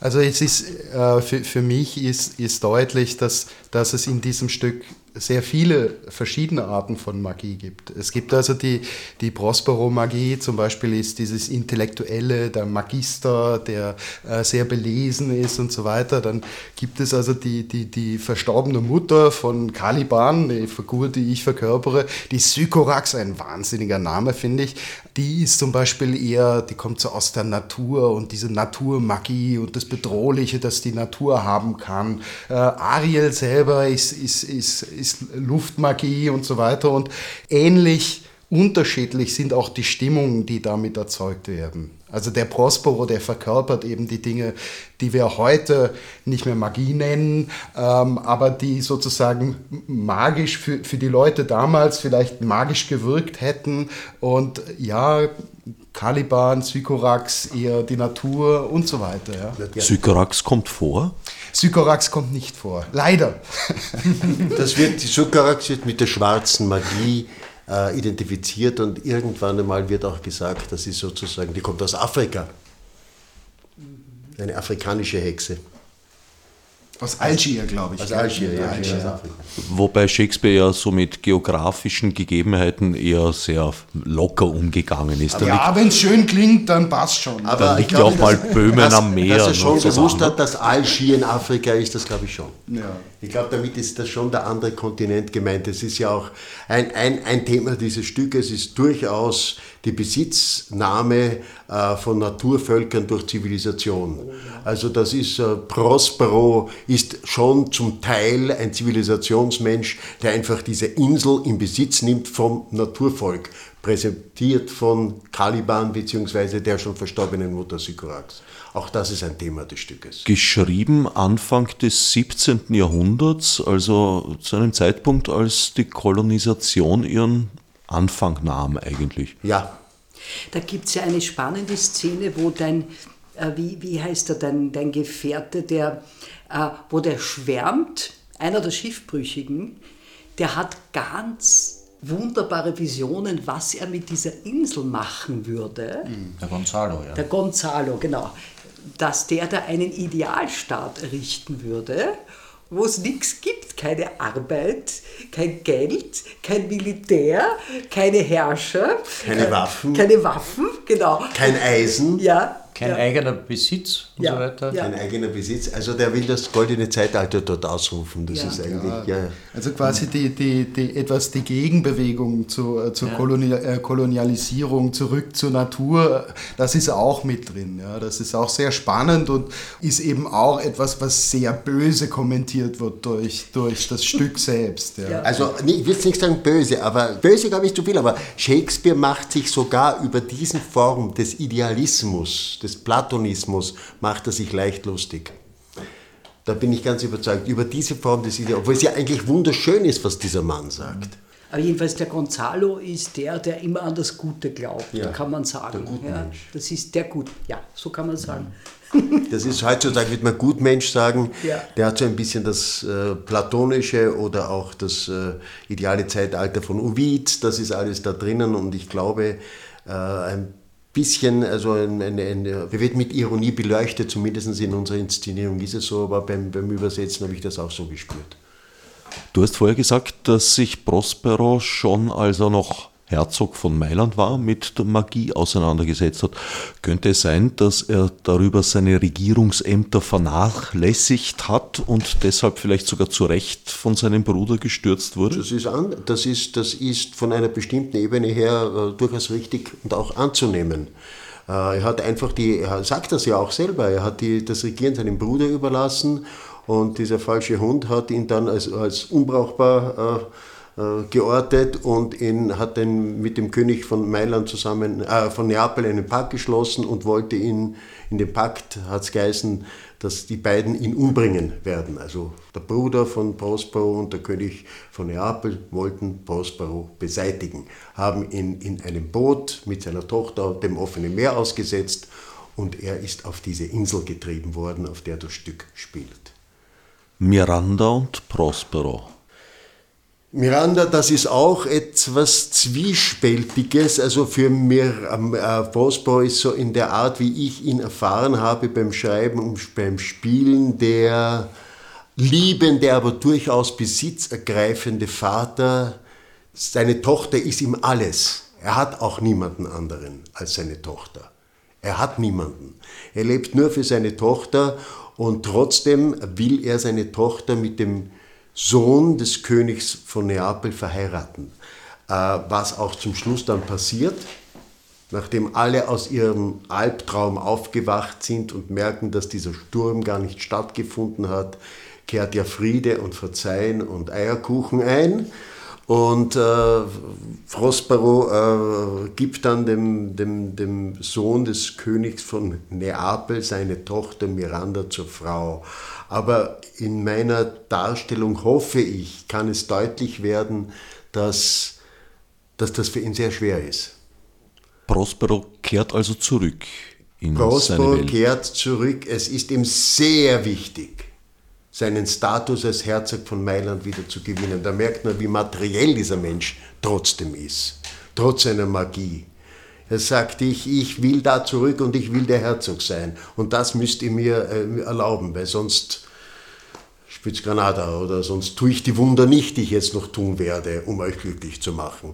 Also es ist äh, für, für mich ist, ist deutlich, dass, dass es in diesem Stück sehr viele verschiedene Arten von Magie gibt. Es gibt also die, die Prospero-Magie, zum Beispiel ist dieses Intellektuelle, der Magister, der äh, sehr belesen ist und so weiter. Dann gibt es also die, die, die verstorbene Mutter von Caliban, die Figur, die ich verkörpere, die Sykorax, ein wahnsinniger Name, finde ich. Die ist zum Beispiel eher, die kommt so aus der Natur und diese Naturmagie und das Bedrohliche, das die Natur haben kann. Äh, Ariel selber ist, ist, ist ist Luftmagie und so weiter. Und ähnlich unterschiedlich sind auch die Stimmungen, die damit erzeugt werden. Also der Prospero, der verkörpert eben die Dinge, die wir heute nicht mehr Magie nennen, ähm, aber die sozusagen magisch für, für die Leute damals vielleicht magisch gewirkt hätten. Und ja, Caliban, Sykorax, eher die Natur und so weiter. Ja. Sykorax kommt vor? Sykorax kommt nicht vor, leider. das wird, die Sykorax wird mit der schwarzen Magie äh, identifiziert und irgendwann einmal wird auch gesagt, das ist sozusagen, die kommt aus Afrika. Eine afrikanische Hexe. Aus Algier, glaube ich. Aus Algier, ja. Algier. Ja. Wobei Shakespeare ja so mit geografischen Gegebenheiten eher sehr locker umgegangen ist. Aber ja, wenn es schön klingt, dann passt schon. Aber da liegt ja auch mal Böhmen dass, am Meer. Dass er schon gewusst hat, dass Algier in Afrika ist, das glaube ich schon. Ja. Ich glaube, damit ist das schon der andere Kontinent gemeint. Das ist ja auch ein, ein, ein Thema dieses Stückes, ist durchaus die Besitznahme äh, von Naturvölkern durch Zivilisation. Also das ist äh, Prospero ist schon zum Teil ein Zivilisationsmensch, der einfach diese Insel in Besitz nimmt vom Naturvolk, präsentiert von Caliban bzw. der schon verstorbenen Mutter Sycorax. Auch das ist ein Thema des Stückes. Geschrieben Anfang des 17. Jahrhunderts, also zu einem Zeitpunkt, als die Kolonisation ihren Anfang nahm eigentlich. Ja. Da gibt es ja eine spannende Szene, wo dein, äh, wie, wie heißt er, dein, dein Gefährte, der, äh, wo der schwärmt, einer der Schiffbrüchigen, der hat ganz wunderbare Visionen, was er mit dieser Insel machen würde. Mhm. Der Gonzalo, ja. Der Gonzalo, genau. Dass der da einen Idealstaat errichten würde wo es nichts gibt, keine Arbeit, kein Geld, kein Militär, keine Herrscher, keine Waffen, keine Waffen, genau, kein Eisen, ja, kein ja. eigener Besitz und ja. so weiter. Ja. Kein eigener Besitz. Also der will das goldene Zeitalter dort ausrufen. Das ist eigentlich. Ja. Also quasi die, die, die, etwas die Gegenbewegung zu, äh, zur Kolonial, äh, Kolonialisierung, zurück zur Natur, das ist auch mit drin. Ja. Das ist auch sehr spannend und ist eben auch etwas, was sehr böse kommentiert wird durch, durch das Stück selbst. Ja. Also ich will nicht sagen böse, aber böse glaube ich zu viel, aber Shakespeare macht sich sogar über diesen Form des Idealismus, des des Platonismus macht er sich leicht lustig. Da bin ich ganz überzeugt. Über diese Form des Ideals, obwohl es ja eigentlich wunderschön ist, was dieser Mann sagt. Aber jedenfalls der Gonzalo ist der, der immer an das Gute glaubt, ja, kann man sagen. Ja, das ist der Gut, ja, so kann man sagen. Das ist heutzutage, wird man Gutmensch sagen. Ja. Der hat so ein bisschen das äh, platonische oder auch das äh, ideale Zeitalter von Ovid, das ist alles da drinnen und ich glaube, äh, ein bisschen, also ein, ein, ein, wir wird mit Ironie beleuchtet, zumindest in unserer Inszenierung ist es so, aber beim, beim Übersetzen habe ich das auch so gespürt. Du hast vorher gesagt, dass sich Prospero schon, als er noch Herzog von Mailand war, mit der Magie auseinandergesetzt hat. Könnte es sein, dass er darüber seine Regierungsämter vernachlässigt hat und deshalb vielleicht sogar zu Recht von seinem Bruder gestürzt wurde? Das ist, an, das ist, das ist von einer bestimmten Ebene her äh, durchaus richtig und auch anzunehmen. Äh, er hat einfach die, er sagt das ja auch selber, er hat die, das Regieren seinem Bruder überlassen und dieser falsche Hund hat ihn dann als, als unbrauchbar äh, geortet und ihn, hat dann mit dem König von Mailand zusammen, äh, von Neapel einen Pakt geschlossen und wollte ihn, in dem Pakt hat es geheißen, dass die beiden ihn umbringen werden. Also der Bruder von Prospero und der König von Neapel wollten Prospero beseitigen, haben ihn in einem Boot mit seiner Tochter dem offenen Meer ausgesetzt und er ist auf diese Insel getrieben worden, auf der das Stück spielt. Miranda und Prospero. Miranda, das ist auch etwas Zwiespältiges. Also für mir, ähm, äh, Prospero ist so in der Art, wie ich ihn erfahren habe beim Schreiben und beim Spielen, der liebende, aber durchaus besitzergreifende Vater. Seine Tochter ist ihm alles. Er hat auch niemanden anderen als seine Tochter. Er hat niemanden. Er lebt nur für seine Tochter und trotzdem will er seine Tochter mit dem Sohn des Königs von Neapel verheiraten. Äh, was auch zum Schluss dann passiert, nachdem alle aus ihrem Albtraum aufgewacht sind und merken, dass dieser Sturm gar nicht stattgefunden hat, kehrt ja Friede und Verzeihen und Eierkuchen ein. Und äh, Prospero äh, gibt dann dem, dem, dem Sohn des Königs von Neapel seine Tochter Miranda zur Frau. Aber in meiner Darstellung hoffe ich, kann es deutlich werden, dass, dass das für ihn sehr schwer ist. Prospero kehrt also zurück in Prospero seine Welt. kehrt zurück. Es ist ihm sehr wichtig, seinen Status als Herzog von Mailand wieder zu gewinnen. Da merkt man, wie materiell dieser Mensch trotzdem ist, trotz seiner Magie. Er sagt, ich, ich will da zurück und ich will der Herzog sein. Und das müsst ihr mir äh, erlauben, weil sonst spitzt Granada oder sonst tue ich die Wunder nicht, die ich jetzt noch tun werde, um euch glücklich zu machen.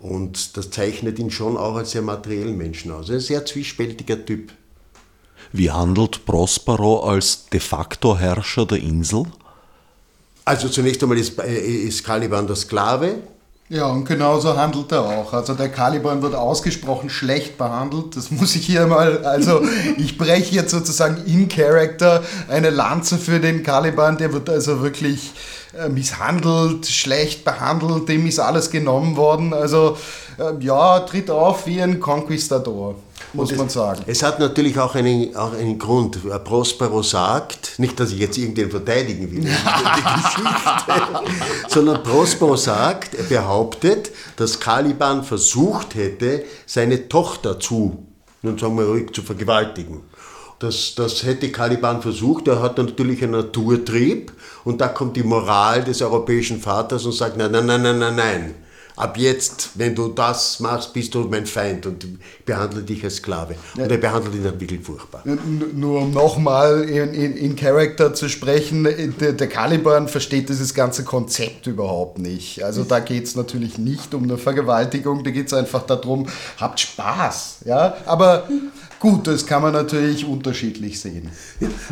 Und das zeichnet ihn schon auch als sehr materiellen Menschen aus. Ein sehr zwiespältiger Typ. Wie handelt Prospero als de facto Herrscher der Insel? Also zunächst einmal ist, äh, ist Caliban der Sklave, ja, und genauso handelt er auch. Also der Caliban wird ausgesprochen schlecht behandelt. Das muss ich hier mal, also ich breche jetzt sozusagen in Character eine Lanze für den Caliban. Der wird also wirklich äh, misshandelt, schlecht behandelt, dem ist alles genommen worden. Also äh, ja, tritt auf wie ein Conquistador muss man sagen. Es hat natürlich auch einen, auch einen Grund. Prospero sagt, nicht, dass ich jetzt irgendwen verteidigen will, sondern Prospero sagt, er behauptet, dass Caliban versucht hätte, seine Tochter zu, nun sagen wir ruhig, zu vergewaltigen. Das, das hätte Caliban versucht, er hat natürlich einen Naturtrieb und da kommt die Moral des europäischen Vaters und sagt, nein, nein, nein, nein, nein, nein ab jetzt, wenn du das machst, bist du mein Feind und behandle dich als Sklave. Und er behandelt ihn dann wirklich furchtbar. Nur um nochmal in, in, in Character zu sprechen, der, der Caliban versteht dieses ganze Konzept überhaupt nicht. Also da geht es natürlich nicht um eine Vergewaltigung, da geht es einfach darum, habt Spaß. Ja? Aber Gut, das kann man natürlich unterschiedlich sehen.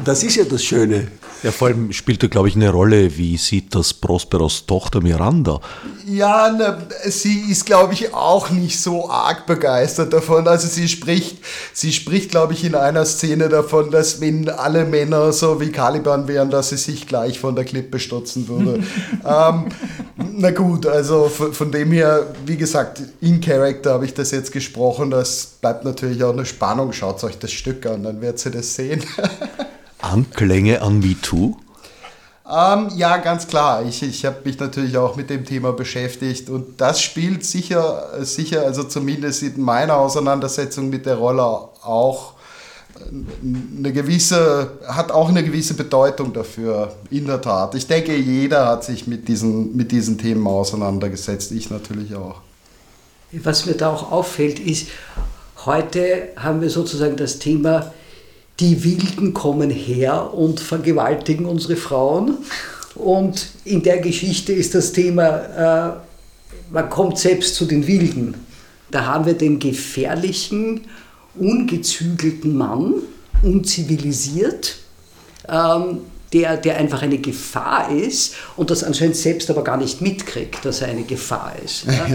Das ist ja das Schöne. Ja, vor allem spielt da, glaube ich, eine Rolle, wie sieht das Prosperos Tochter Miranda? Ja, na, sie ist, glaube ich, auch nicht so arg begeistert davon. Also sie spricht, sie spricht, glaube ich, in einer Szene davon, dass wenn alle Männer so wie Caliban wären, dass sie sich gleich von der Klippe stutzen würde. ähm, na gut, also von, von, dem her, wie gesagt, in Character habe ich das jetzt gesprochen. Das bleibt natürlich auch eine Spannung schaut euch das Stück an, dann werdet ihr das sehen. Anklänge an MeToo? Ähm, ja, ganz klar. Ich, ich habe mich natürlich auch mit dem Thema beschäftigt und das spielt sicher, sicher, also zumindest in meiner Auseinandersetzung mit der Rolle auch eine gewisse, hat auch eine gewisse Bedeutung dafür, in der Tat. Ich denke, jeder hat sich mit diesen, mit diesen Themen auseinandergesetzt, ich natürlich auch. Was mir da auch auffällt, ist, Heute haben wir sozusagen das Thema, die Wilden kommen her und vergewaltigen unsere Frauen. Und in der Geschichte ist das Thema, äh, man kommt selbst zu den Wilden. Da haben wir den gefährlichen, ungezügelten Mann, unzivilisiert, ähm, der, der einfach eine Gefahr ist und das anscheinend selbst aber gar nicht mitkriegt, dass er eine Gefahr ist. Ja,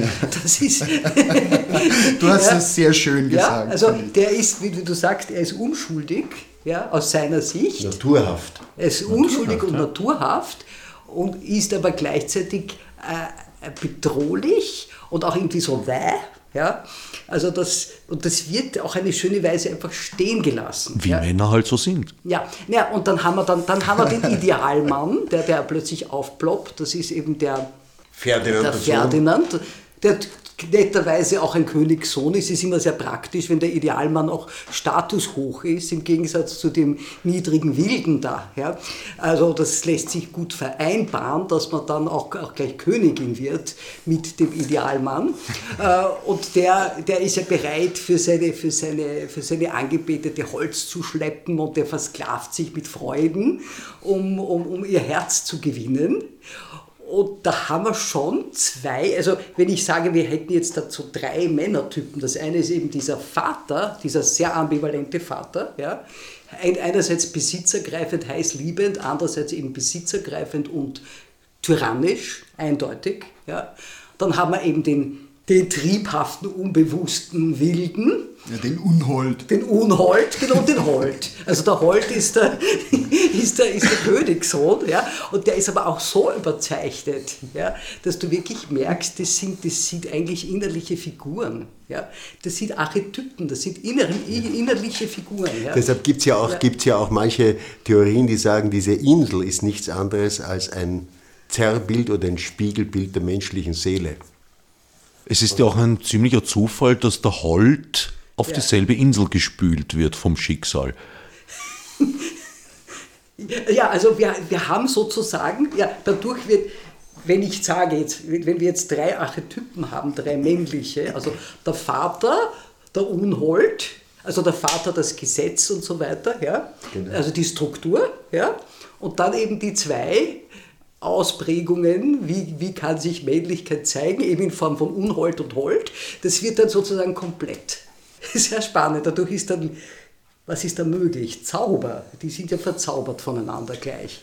das ist du hast ja, das sehr schön gesagt. Ja, also der ist, wie du sagst, er ist unschuldig, ja, aus seiner Sicht. Naturhaft. Er ist unschuldig und naturhaft und ist aber gleichzeitig äh, bedrohlich und auch irgendwie so wäh. Ja, also das, und das wird auch eine schöne Weise einfach stehen gelassen. Wie ja. Männer halt so sind. Ja, ja und dann haben wir, dann, dann haben wir den Idealmann, der, der plötzlich aufploppt. Das ist eben der Ferdinand. der Ferdinand. Der netterweise auch ein Königssohn ist, ist immer sehr praktisch, wenn der Idealmann auch statushoch ist, im Gegensatz zu dem niedrigen Wilden da. Ja. Also das lässt sich gut vereinbaren, dass man dann auch, auch gleich Königin wird mit dem Idealmann. Äh, und der, der ist ja bereit, für seine, für, seine, für seine Angebetete Holz zu schleppen und der versklavt sich mit Freuden, um, um, um ihr Herz zu gewinnen. Und da haben wir schon zwei, also wenn ich sage, wir hätten jetzt dazu drei Männertypen. Das eine ist eben dieser Vater, dieser sehr ambivalente Vater, ja. Einerseits besitzergreifend, heiß liebend, andererseits eben besitzergreifend und tyrannisch, eindeutig. Ja. Dann haben wir eben den, den triebhaften, unbewussten Wilden, ja, den Unhold. Den Unhold, genau, den Hold. Also der Hold ist der, ist der, ist der Königssohn, ja, und der ist aber auch so überzeichnet, ja, dass du wirklich merkst, das sind, das sind eigentlich innerliche Figuren. Ja. Das sind Archetypen, das sind innere, innerliche Figuren. Ja. Deshalb gibt es ja, auch, ja. ja auch manche Theorien, die sagen, diese Insel ist nichts anderes als ein Zerrbild oder ein Spiegelbild der menschlichen Seele. Es ist ja auch ein ziemlicher Zufall, dass der Holt auf ja. dieselbe Insel gespült wird vom Schicksal. ja, also wir, wir haben sozusagen, ja, dadurch wird, wenn ich sage jetzt, wenn wir jetzt drei Archetypen haben, drei männliche, also der Vater, der Unhold, also der Vater das Gesetz und so weiter, ja, genau. also die Struktur, ja, und dann eben die zwei Ausprägungen, wie, wie kann sich Männlichkeit zeigen, eben in Form von Unhold und Hold, das wird dann sozusagen komplett. Sehr spannend. Dadurch ist dann, was ist da möglich? Zauber. Die sind ja verzaubert voneinander gleich.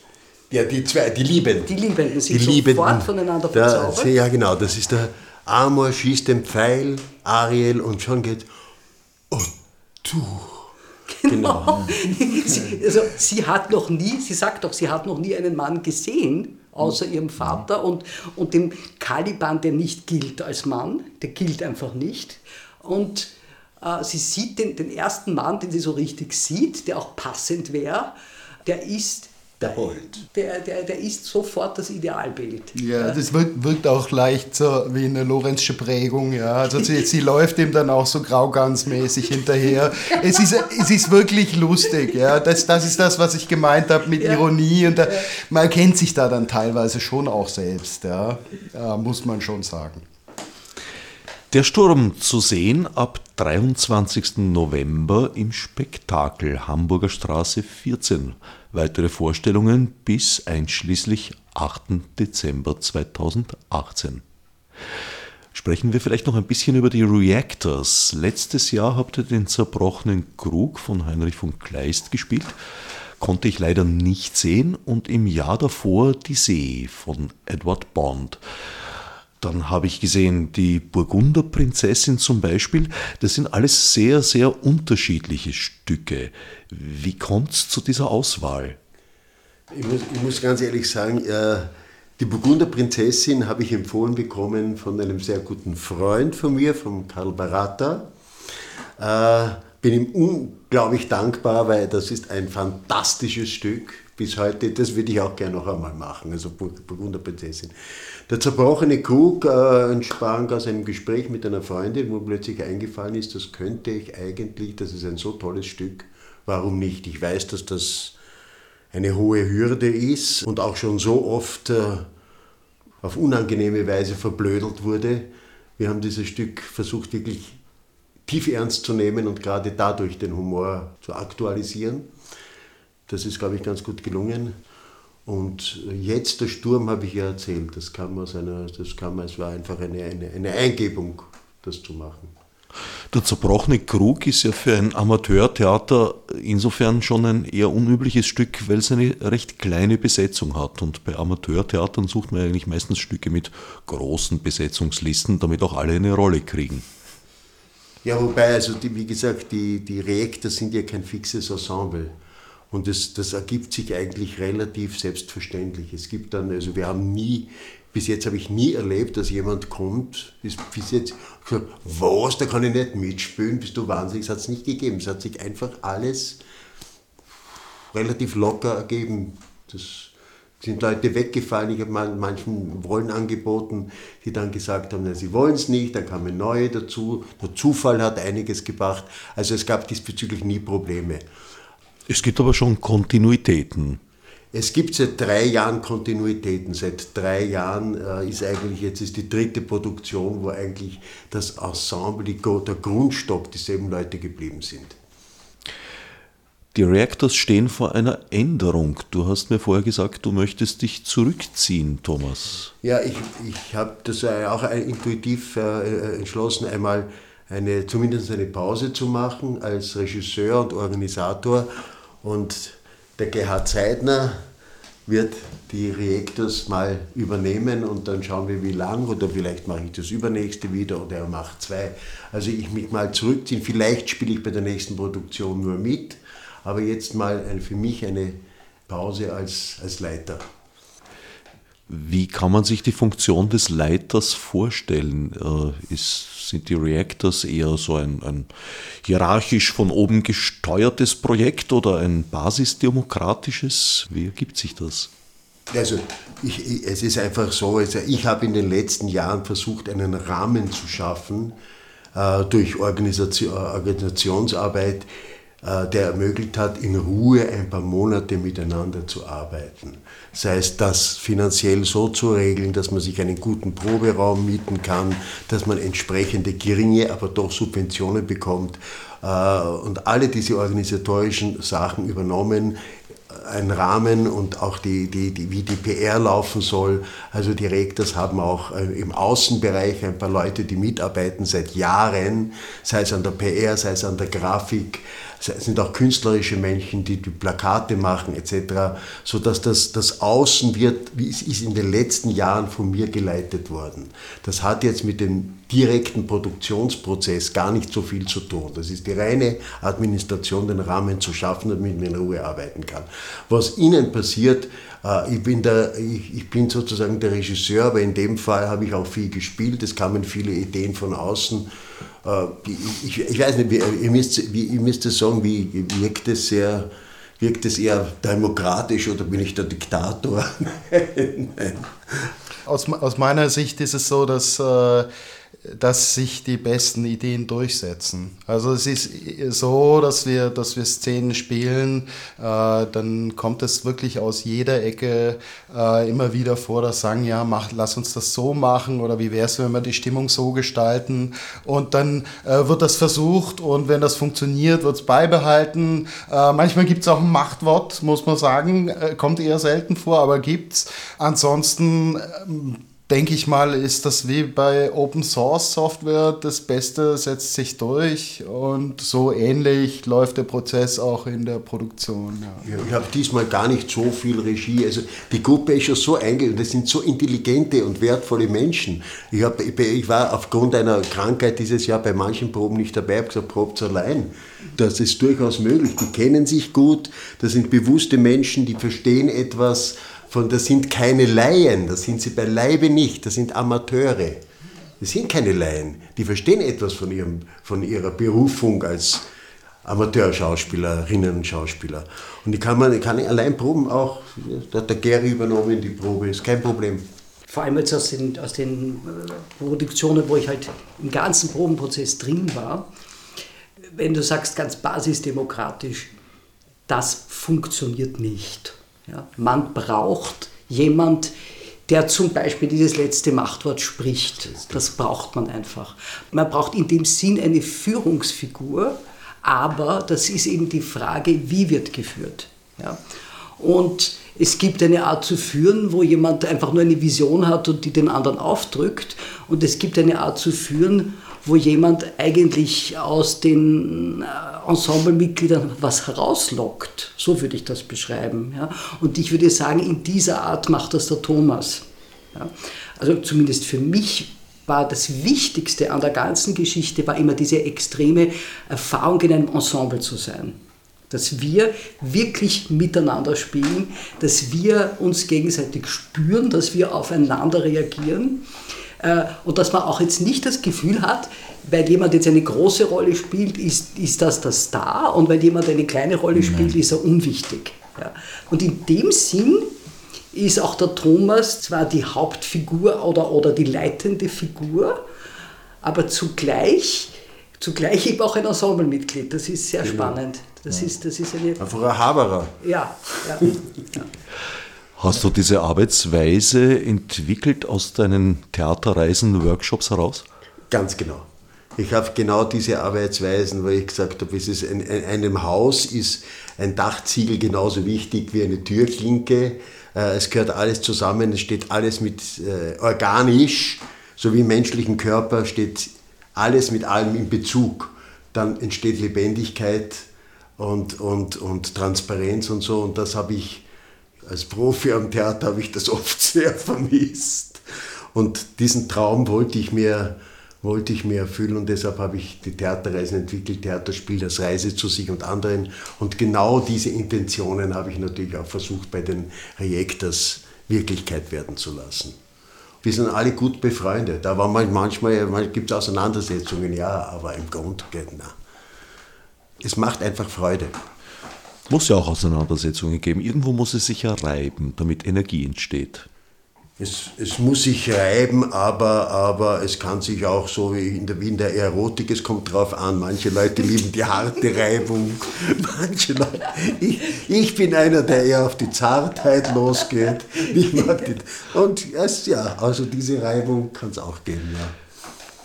Ja, die zwei, die Liebenden. Die Liebenden sind die Liebenden, sofort voneinander verzaubert. Ja, genau. Das ist der Amor schießt den Pfeil, Ariel und schon geht, oh, du. Genau. genau. sie, also, sie hat noch nie, sie sagt doch, sie hat noch nie einen Mann gesehen, außer ihrem Vater und, und dem Caliban, der nicht gilt als Mann, der gilt einfach nicht. Und äh, sie sieht den, den ersten Mann, den sie so richtig sieht, der auch passend wäre, der ist der Holt. Der, der, der ist sofort das Idealbild. Ja, das wirkt, wirkt auch leicht so wie eine Lorenzsche Prägung. Ja. Also sie, sie läuft ihm dann auch so graugansmäßig hinterher. Es ist, es ist wirklich lustig. Ja. Das, das ist das, was ich gemeint habe mit ja. Ironie. Und da, man erkennt sich da dann teilweise schon auch selbst, ja. ja muss man schon sagen. Der Sturm zu sehen ab 23. November im Spektakel Hamburger Straße 14. Weitere Vorstellungen bis einschließlich 8. Dezember 2018. Sprechen wir vielleicht noch ein bisschen über die Reactors. Letztes Jahr habt ihr den zerbrochenen Krug von Heinrich von Kleist gespielt. Konnte ich leider nicht sehen und im Jahr davor Die See von Edward Bond. Dann habe ich gesehen, die Burgunderprinzessin zum Beispiel, das sind alles sehr, sehr unterschiedliche Stücke. Wie kommt es zu dieser Auswahl? Ich muss, ich muss ganz ehrlich sagen, äh, die Burgunderprinzessin habe ich empfohlen bekommen von einem sehr guten Freund von mir, von Karl Baratta. Äh, bin ihm unglaublich dankbar, weil das ist ein fantastisches Stück bis heute. Das würde ich auch gerne noch einmal machen, also Burgunderprinzessin. Der zerbrochene Krug äh, entsprang aus einem Gespräch mit einer Freundin, wo plötzlich eingefallen ist, das könnte ich eigentlich, das ist ein so tolles Stück, warum nicht? Ich weiß, dass das eine hohe Hürde ist und auch schon so oft äh, auf unangenehme Weise verblödelt wurde. Wir haben dieses Stück versucht wirklich tief ernst zu nehmen und gerade dadurch den Humor zu aktualisieren. Das ist, glaube ich, ganz gut gelungen. Und jetzt der Sturm habe ich ja erzählt. Das kam aus einer, das kam, es war einfach eine, eine, eine Eingebung, das zu machen. Der zerbrochene Krug ist ja für ein Amateurtheater insofern schon ein eher unübliches Stück, weil es eine recht kleine Besetzung hat. Und bei Amateurtheatern sucht man eigentlich meistens Stücke mit großen Besetzungslisten, damit auch alle eine Rolle kriegen. Ja, wobei, also die, wie gesagt, die, die Reaktor sind ja kein fixes Ensemble. Und das, das ergibt sich eigentlich relativ selbstverständlich. Es gibt dann, also wir haben nie, bis jetzt habe ich nie erlebt, dass jemand kommt, bis, bis jetzt gesagt, was, da kann ich nicht mitspielen, bist du wahnsinnig, das hat es nicht gegeben. Es hat sich einfach alles relativ locker ergeben. Das sind Leute weggefallen. Ich habe manchen Rollen angeboten, die dann gesagt haben, sie wollen es nicht, dann kamen neue dazu. Der Zufall hat einiges gebracht. Also es gab diesbezüglich nie Probleme. Es gibt aber schon Kontinuitäten. Es gibt seit drei Jahren Kontinuitäten. Seit drei Jahren äh, ist eigentlich jetzt ist die dritte Produktion, wo eigentlich das Ensemble, die, der Grundstock dieselben Leute geblieben sind. Die Reactors stehen vor einer Änderung. Du hast mir vorher gesagt, du möchtest dich zurückziehen, Thomas. Ja, ich, ich habe das auch intuitiv äh, entschlossen, einmal eine, zumindest eine Pause zu machen als Regisseur und Organisator. Und der Gerhard Zeidner wird die Reactors mal übernehmen und dann schauen wir, wie lang oder vielleicht mache ich das übernächste wieder oder er macht zwei. Also ich mich mal zurückziehen. Vielleicht spiele ich bei der nächsten Produktion nur mit aber jetzt mal für mich eine Pause als, als Leiter. Wie kann man sich die Funktion des Leiters vorstellen? Äh, ist, sind die Reactors eher so ein, ein, hierarchisch von oben gesteuertes Projekt oder ein basisdemokratisches? Wie ergibt sich das? Also ich, ich, es ist einfach so, also ich habe in den letzten Jahren versucht, einen Rahmen zu schaffen äh, durch Organisation, Organisationsarbeit, äh, der ermöglicht hat, in Ruhe ein paar Monate miteinander zu arbeiten. Sei es das finanziell so zu regeln, dass man sich einen guten Proberaum mieten kann, dass man entsprechende geringe, aber doch Subventionen bekommt äh, und alle diese organisatorischen Sachen übernommen, ein Rahmen und auch die, die, die, wie die PR laufen soll. Also die Rektors haben auch äh, im Außenbereich ein paar Leute, die mitarbeiten seit Jahren, sei es an der PR, sei es an der Grafik, es sind auch künstlerische Menschen, die die Plakate machen etc., sodass das, das Außen wird, wie es ist in den letzten Jahren von mir geleitet worden. Das hat jetzt mit dem direkten Produktionsprozess gar nicht so viel zu tun. Das ist die reine Administration, den Rahmen zu schaffen, damit man in Ruhe arbeiten kann. Was innen passiert, äh, ich bin, der, ich, bin sozusagen der Regisseur, aber in dem Fall habe ich auch viel gespielt. Es kamen viele Ideen von außen ich, ich, weiß nicht, ihr, müsst, ihr müsst sagen, wie wirkt es sehr, wirkt es eher demokratisch oder bin ich der Diktator? Nein. Aus, aus meiner Sicht ist es so, dass äh, dass sich die besten Ideen durchsetzen. Also es ist so, dass wir, dass wir Szenen spielen, äh, dann kommt es wirklich aus jeder Ecke äh, immer wieder vor, dass sagen, ja, mach, lass uns das so machen oder wie wäre es, wenn wir die Stimmung so gestalten und dann äh, wird das versucht und wenn das funktioniert, wird es beibehalten. Äh, manchmal gibt es auch ein Machtwort, muss man sagen, äh, kommt eher selten vor, aber gibt es. Ansonsten ähm, denke ich mal, ist das wie bei Open Source Software, das Beste setzt sich durch und so ähnlich läuft der Prozess auch in der Produktion. Ja. Ja, ich habe diesmal gar nicht so viel Regie, also die Gruppe ist schon so eingegangen, das sind so intelligente und wertvolle Menschen. Ich, hab, ich war aufgrund einer Krankheit dieses Jahr bei manchen Proben nicht dabei, habe gesagt, probt allein. Das ist durchaus möglich, die kennen sich gut, das sind bewusste Menschen, die verstehen etwas, von, das sind keine Laien, das sind sie beileibe nicht, das sind Amateure. Das sind keine Laien, die verstehen etwas von, ihrem, von ihrer Berufung als Amateurschauspielerinnen und Schauspieler. Und die kann man kann allein proben auch, da hat der Gary übernommen die Probe, ist kein Problem. Vor allem jetzt aus den, aus den äh, Produktionen, wo ich halt im ganzen Probenprozess drin war, wenn du sagst ganz basisdemokratisch, das funktioniert nicht. Ja, man braucht jemand, der zum Beispiel dieses letzte Machtwort spricht. Das braucht man einfach. Man braucht in dem Sinn eine Führungsfigur, aber das ist eben die Frage, wie wird geführt. Ja? Und es gibt eine Art zu führen, wo jemand einfach nur eine Vision hat und die den anderen aufdrückt. Und es gibt eine Art zu führen, wo jemand eigentlich aus den äh, Ensemblemitgliedern was herauslockt. So würde ich das beschreiben. Ja. Und ich würde sagen, in dieser Art macht das der Thomas. Ja. Also zumindest für mich war das Wichtigste an der ganzen Geschichte, war immer diese extreme Erfahrung in einem Ensemble zu sein. dass wir wirklich miteinander spielen, dass wir uns gegenseitig spüren, dass wir aufeinander reagieren und dass man auch jetzt nicht das Gefühl hat, weil jemand jetzt eine große Rolle spielt, ist, ist das der Star und weil jemand eine kleine Rolle spielt, Nein. ist er unwichtig. Ja. Und in dem Sinn ist auch der Thomas zwar die Hauptfigur oder, oder die leitende Figur, aber zugleich, zugleich eben auch ein Ensemblemitglied. Das ist sehr genau. spannend. Das, ja. ist, das ist eine. Einfach ein Haberer. Ja, ja. ja. Hast du diese Arbeitsweise entwickelt aus deinen Theaterreisen, Workshops heraus? Ganz genau. Ich habe genau diese Arbeitsweisen, weil ich gesagt habe, in, in einem Haus ist ein Dachziegel genauso wichtig wie eine Türklinke. Äh, es gehört alles zusammen, es steht alles mit äh, organisch, so wie im menschlichen Körper steht alles mit allem in Bezug. Dann entsteht Lebendigkeit und, und, und Transparenz und so. Und das habe ich als Profi am Theater habe ich das oft sehr vermisst. Und diesen Traum wollte ich mir wollte ich mir erfüllen und deshalb habe ich die Theaterreisen entwickelt, Theaterspiel als Reise zu sich und anderen. Und genau diese Intentionen habe ich natürlich auch versucht bei den Reactors Wirklichkeit werden zu lassen. Wir sind alle gut befreundet. Da war manchmal, manchmal gibt es Auseinandersetzungen, ja, aber im Grunde, na. Es macht einfach Freude. Muss ja auch Auseinandersetzungen geben. Irgendwo muss es sich ja reiben, damit Energie entsteht. Es, es, muss sich reiben, aber, aber es kann sich auch so wie in, der, wie in der Erotik, es kommt drauf an. Manche Leute lieben die harte Reibung. Manche Leute, ich, ich bin einer, der eher auf die Zartheit losgeht. Ich mag die, und es, ja, also diese Reibung kann es auch geben. Ja.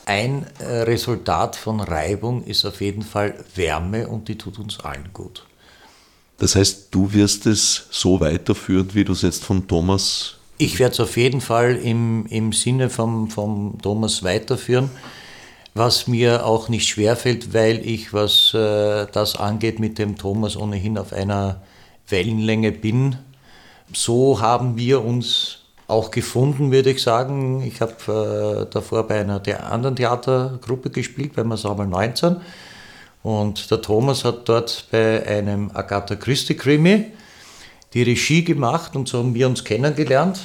Ein äh, Resultat von Reibung ist auf jeden Fall Wärme und die tut uns allen gut. Das heißt, du wirst es so weiterführen, wie du es jetzt von Thomas ich werde es auf jeden Fall im, im Sinne vom, vom Thomas weiterführen, was mir auch nicht schwerfällt, weil ich, was äh, das angeht, mit dem Thomas ohnehin auf einer Wellenlänge bin. So haben wir uns auch gefunden, würde ich sagen. Ich habe äh, davor bei einer der anderen Theatergruppe gespielt, beim Ensemble 19. Und der Thomas hat dort bei einem Agatha Christie Krimi die Regie gemacht und so haben wir uns kennengelernt.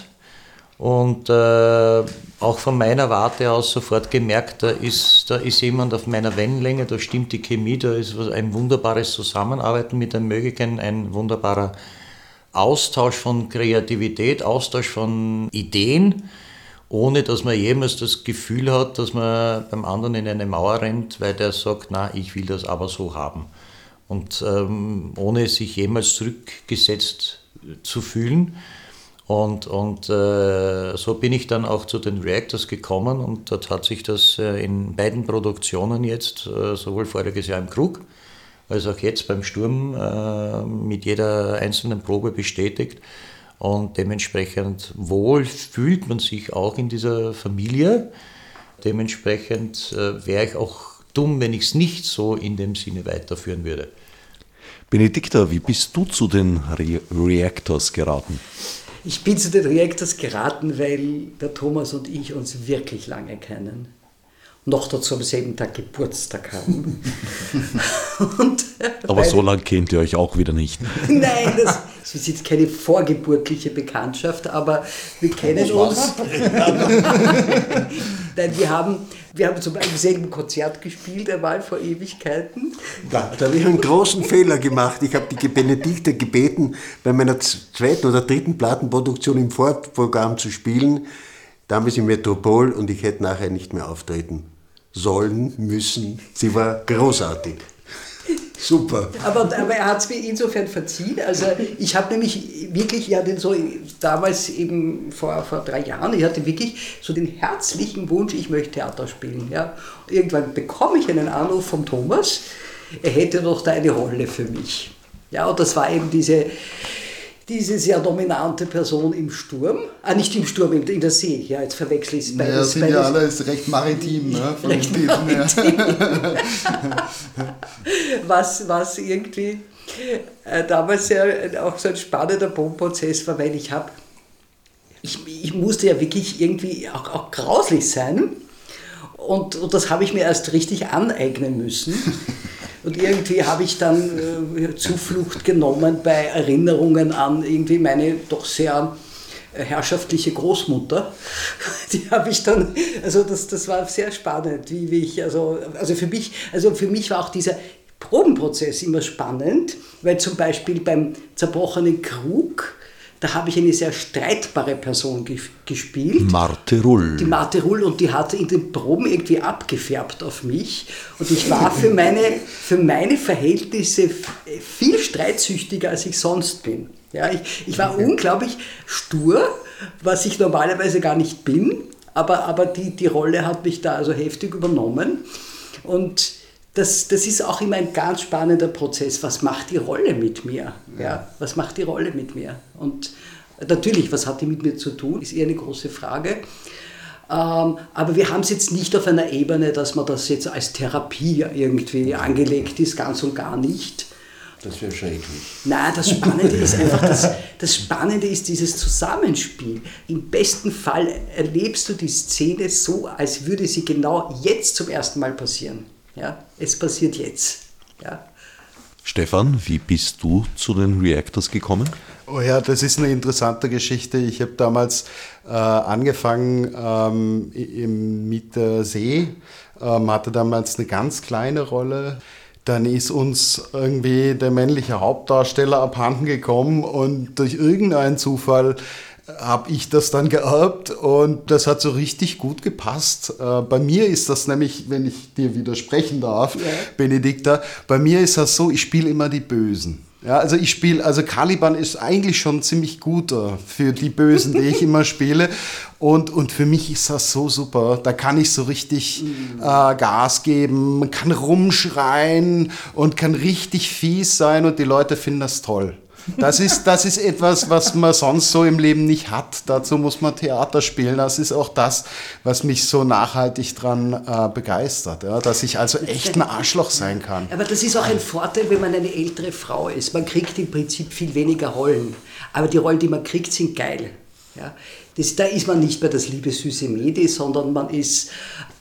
Und äh, auch von meiner Warte aus sofort gemerkt, da ist, da ist jemand auf meiner Wellenlänge, da stimmt die Chemie, da ist ein wunderbares Zusammenarbeiten mit den Möglichen, ein wunderbarer Austausch von Kreativität, Austausch von Ideen, ohne dass man jemals das Gefühl hat, dass man beim anderen in eine Mauer rennt, weil der sagt, na, ich will das aber so haben. Und ähm, ohne sich jemals zurückgesetzt zu fühlen. Und, und äh, so bin ich dann auch zu den Reactors gekommen und dort hat sich das äh, in beiden Produktionen jetzt, äh, sowohl voriges Jahr im Krug als auch jetzt beim Sturm, äh, mit jeder einzelnen Probe bestätigt. Und dementsprechend wohl fühlt man sich auch in dieser Familie. Dementsprechend äh, wäre ich auch dumm, wenn ich es nicht so in dem Sinne weiterführen würde. Benedikta, wie bist du zu den Re Reactors geraten? Ich bin zu den Reactors geraten, weil der Thomas und ich uns wirklich lange kennen. Noch dazu am selben Tag Geburtstag haben. und, Aber so lange kennt ihr euch auch wieder nicht. Nein, das, das ist jetzt keine vorgeburtliche Bekanntschaft, aber wir kennen uns. Nein, wir haben, wir haben zum Beispiel im selben Konzert gespielt, einmal vor Ewigkeiten. Da, da habe ich einen großen Fehler gemacht. Ich habe die Benedikte gebeten, bei meiner zweiten oder dritten Plattenproduktion im Vorprogramm zu spielen. Damals im Metropol und ich hätte nachher nicht mehr auftreten sollen, müssen. Sie war großartig. Super. Aber, aber er hat es mir insofern verziehen. Also ich habe nämlich wirklich, ich hatte so damals eben vor, vor drei Jahren, ich hatte wirklich so den herzlichen Wunsch, ich möchte Theater spielen. Ja. Irgendwann bekomme ich einen Anruf vom Thomas, er hätte doch da eine Rolle für mich. Ja, und das war eben diese, diese sehr dominante Person im Sturm, ah nicht im Sturm, in der See, ja, jetzt verwechsel ich es beides. Ja, sind beides. ja alles recht maritim, ne, von recht den maritim. was, was irgendwie äh, damals ja auch so ein spannender Bohnprozess war, weil ich habe, ich, ich musste ja wirklich irgendwie auch, auch grauslich sein und, und das habe ich mir erst richtig aneignen müssen. und irgendwie habe ich dann äh, Zuflucht genommen bei Erinnerungen an irgendwie meine doch sehr äh, herrschaftliche Großmutter. Die habe ich dann, also das, das war sehr spannend, wie, wie ich, also, also für mich, also für mich war auch dieser Probenprozess immer spannend, weil zum Beispiel beim zerbrochenen Krug, da habe ich eine sehr streitbare Person gespielt. Marte Rull. Die Marte Rull und die hatte in den Proben irgendwie abgefärbt auf mich. Und ich war für meine, für meine Verhältnisse viel streitsüchtiger, als ich sonst bin. Ja, ich, ich war okay. unglaublich stur, was ich normalerweise gar nicht bin, aber, aber die, die Rolle hat mich da also heftig übernommen. Und das, das ist auch immer ein ganz spannender Prozess. Was macht die Rolle mit mir? Ja, was macht die Rolle mit mir? Und natürlich, was hat die mit mir zu tun, ist eher eine große Frage. Ähm, aber wir haben es jetzt nicht auf einer Ebene, dass man das jetzt als Therapie irgendwie angelegt ist, ganz und gar nicht. Das wäre schrecklich. Nein, das Spannende ist einfach, das, das Spannende ist dieses Zusammenspiel. Im besten Fall erlebst du die Szene so, als würde sie genau jetzt zum ersten Mal passieren. Ja, es passiert jetzt. Ja. Stefan, wie bist du zu den Reactors gekommen? Oh ja, das ist eine interessante Geschichte. Ich habe damals äh, angefangen ähm, im, mit der See, ähm, hatte damals eine ganz kleine Rolle. Dann ist uns irgendwie der männliche Hauptdarsteller abhanden gekommen und durch irgendeinen Zufall habe ich das dann geerbt und das hat so richtig gut gepasst. Äh, bei mir ist das nämlich, wenn ich dir widersprechen darf, ja. Benedikta, bei mir ist das so, ich spiele immer die Bösen. Ja, also ich spiele, also Caliban ist eigentlich schon ziemlich guter für die Bösen, die ich immer spiele. Und, und für mich ist das so super. Da kann ich so richtig mhm. äh, Gas geben, kann rumschreien und kann richtig fies sein und die Leute finden das toll. Das ist, das ist etwas, was man sonst so im Leben nicht hat. Dazu muss man Theater spielen. Das ist auch das, was mich so nachhaltig dran äh, begeistert. Ja? Dass ich also echt ein Arschloch sein kann. Aber das ist auch ein Vorteil, wenn man eine ältere Frau ist. Man kriegt im Prinzip viel weniger Rollen. Aber die Rollen, die man kriegt, sind geil. Ja? Das, da ist man nicht mehr das liebe süße Medi, sondern man ist,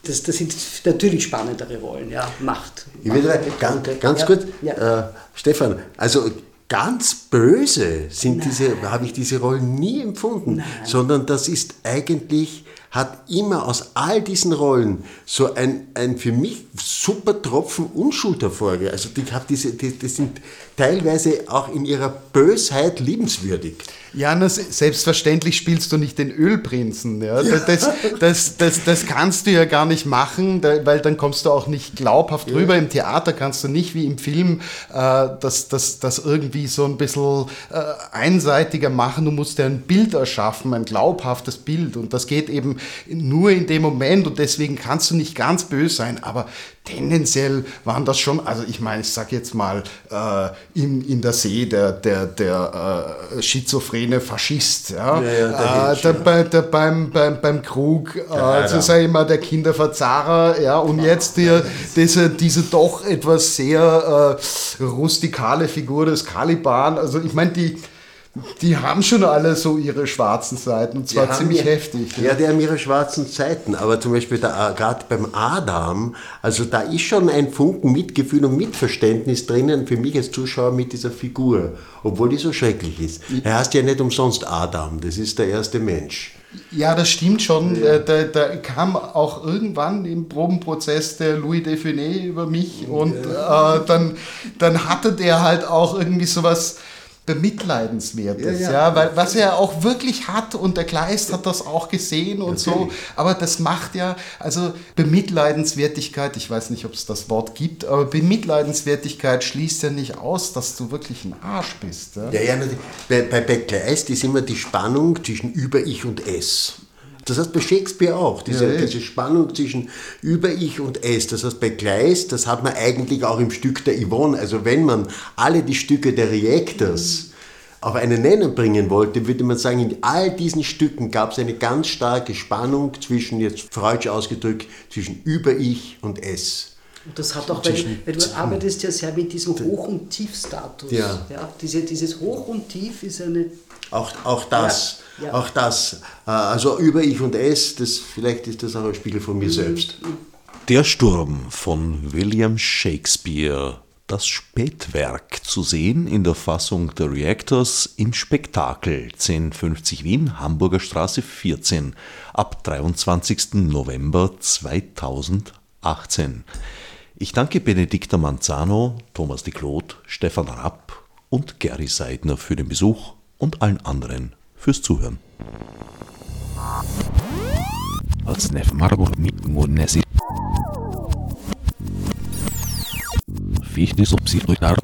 das, das sind natürlich spannendere Rollen, ja, Macht. Ich will ganz, ganz ja, kurz, ja. Äh, Stefan, also ganz böse sind Nein. diese, habe ich diese Rollen nie empfunden, Nein. sondern das ist eigentlich, hat immer aus all diesen Rollen so ein, ein für mich super Tropfen Unschuld hervorgegangen. Also die, diese, die, die sind teilweise auch in ihrer Bösheit liebenswürdig. Ja, na, selbstverständlich spielst du nicht den Ölprinzen. Ja? ja. Das, das, das, das, kannst du ja gar nicht machen, weil dann kommst du auch nicht glaubhaft ja. rüber. Im Theater kannst du nicht wie im Film äh, das, das, das irgendwie so ein bisschen äh, einseitiger machen. Du musst ja ein Bild erschaffen, ein glaubhaftes Bild. Und das geht eben nur in dem Moment und deswegen kannst du nicht ganz böse sein. Aber tendenziell waren das schon, also ich meine, ich sage jetzt mal, äh, in, in der See der, der, der äh, schizophrene Faschist, ja, ja, ja der äh, der, bei, der, beim, beim, beim Krug, äh, also sage ich mal, der Kinderverzahrer, ja, und jetzt die, diese, diese doch etwas sehr äh, rustikale Figur des Caliban, also ich meine, die die haben schon alle so ihre schwarzen Seiten und zwar ziemlich ja, heftig. Ja. ja, die haben ihre schwarzen Seiten, aber zum Beispiel gerade beim Adam, also da ist schon ein Funken Mitgefühl und Mitverständnis drinnen für mich als Zuschauer mit dieser Figur, obwohl die so schrecklich ist. Er heißt ja nicht umsonst Adam, das ist der erste Mensch. Ja, das stimmt schon. Ja. Da, da, kam auch irgendwann im Probenprozess der Louis Define über mich und ja. äh, dann, dann hatte der halt auch irgendwie sowas Bemitleidenswertes, ja, ja. ja, weil was er auch wirklich hat und der Kleist hat das auch gesehen und Natürlich. so, aber das macht ja, also Bemitleidenswertigkeit, ich weiß nicht, ob es das Wort gibt, aber Bemitleidenswertigkeit schließt ja nicht aus, dass du wirklich ein Arsch bist. Ja, ja, ja bei, bei, bei Kleist ist immer die Spannung zwischen Über-Ich und Es. Das heißt bei Shakespeare auch, diese, ja, diese Spannung zwischen Über-Ich und Es. Das heißt bei Kleist, das hat man eigentlich auch im Stück der Yvonne. Also wenn man alle die Stücke der Reactors auf einen Nenner bringen wollte, würde man sagen, in all diesen Stücken gab es eine ganz starke Spannung zwischen, jetzt freudsch ausgedrückt, zwischen Über-Ich und Es. Und das hat auch, weil, weil, du arbeitest ja sehr mit diesem Hoch- und Tiefstatus. Ja. ja diese, dieses Hoch und Tief ist eine. Auch, auch das. Ja ja. Auch das. Äh, also über Ich und Es, das, vielleicht ist das auch ein Spiegel von mir mhm. selbst. Der Sturm von William Shakespeare das Spätwerk zu sehen in der Fassung der Reactors im Spektakel 1050 Wien, Hamburger Straße 14 ab 23. November 2018. Ich danke Benedikta Manzano, Thomas de Claude, Stefan Rapp und Gary Seidner für den Besuch und allen anderen fürs Zuhören. Fichte subsidiar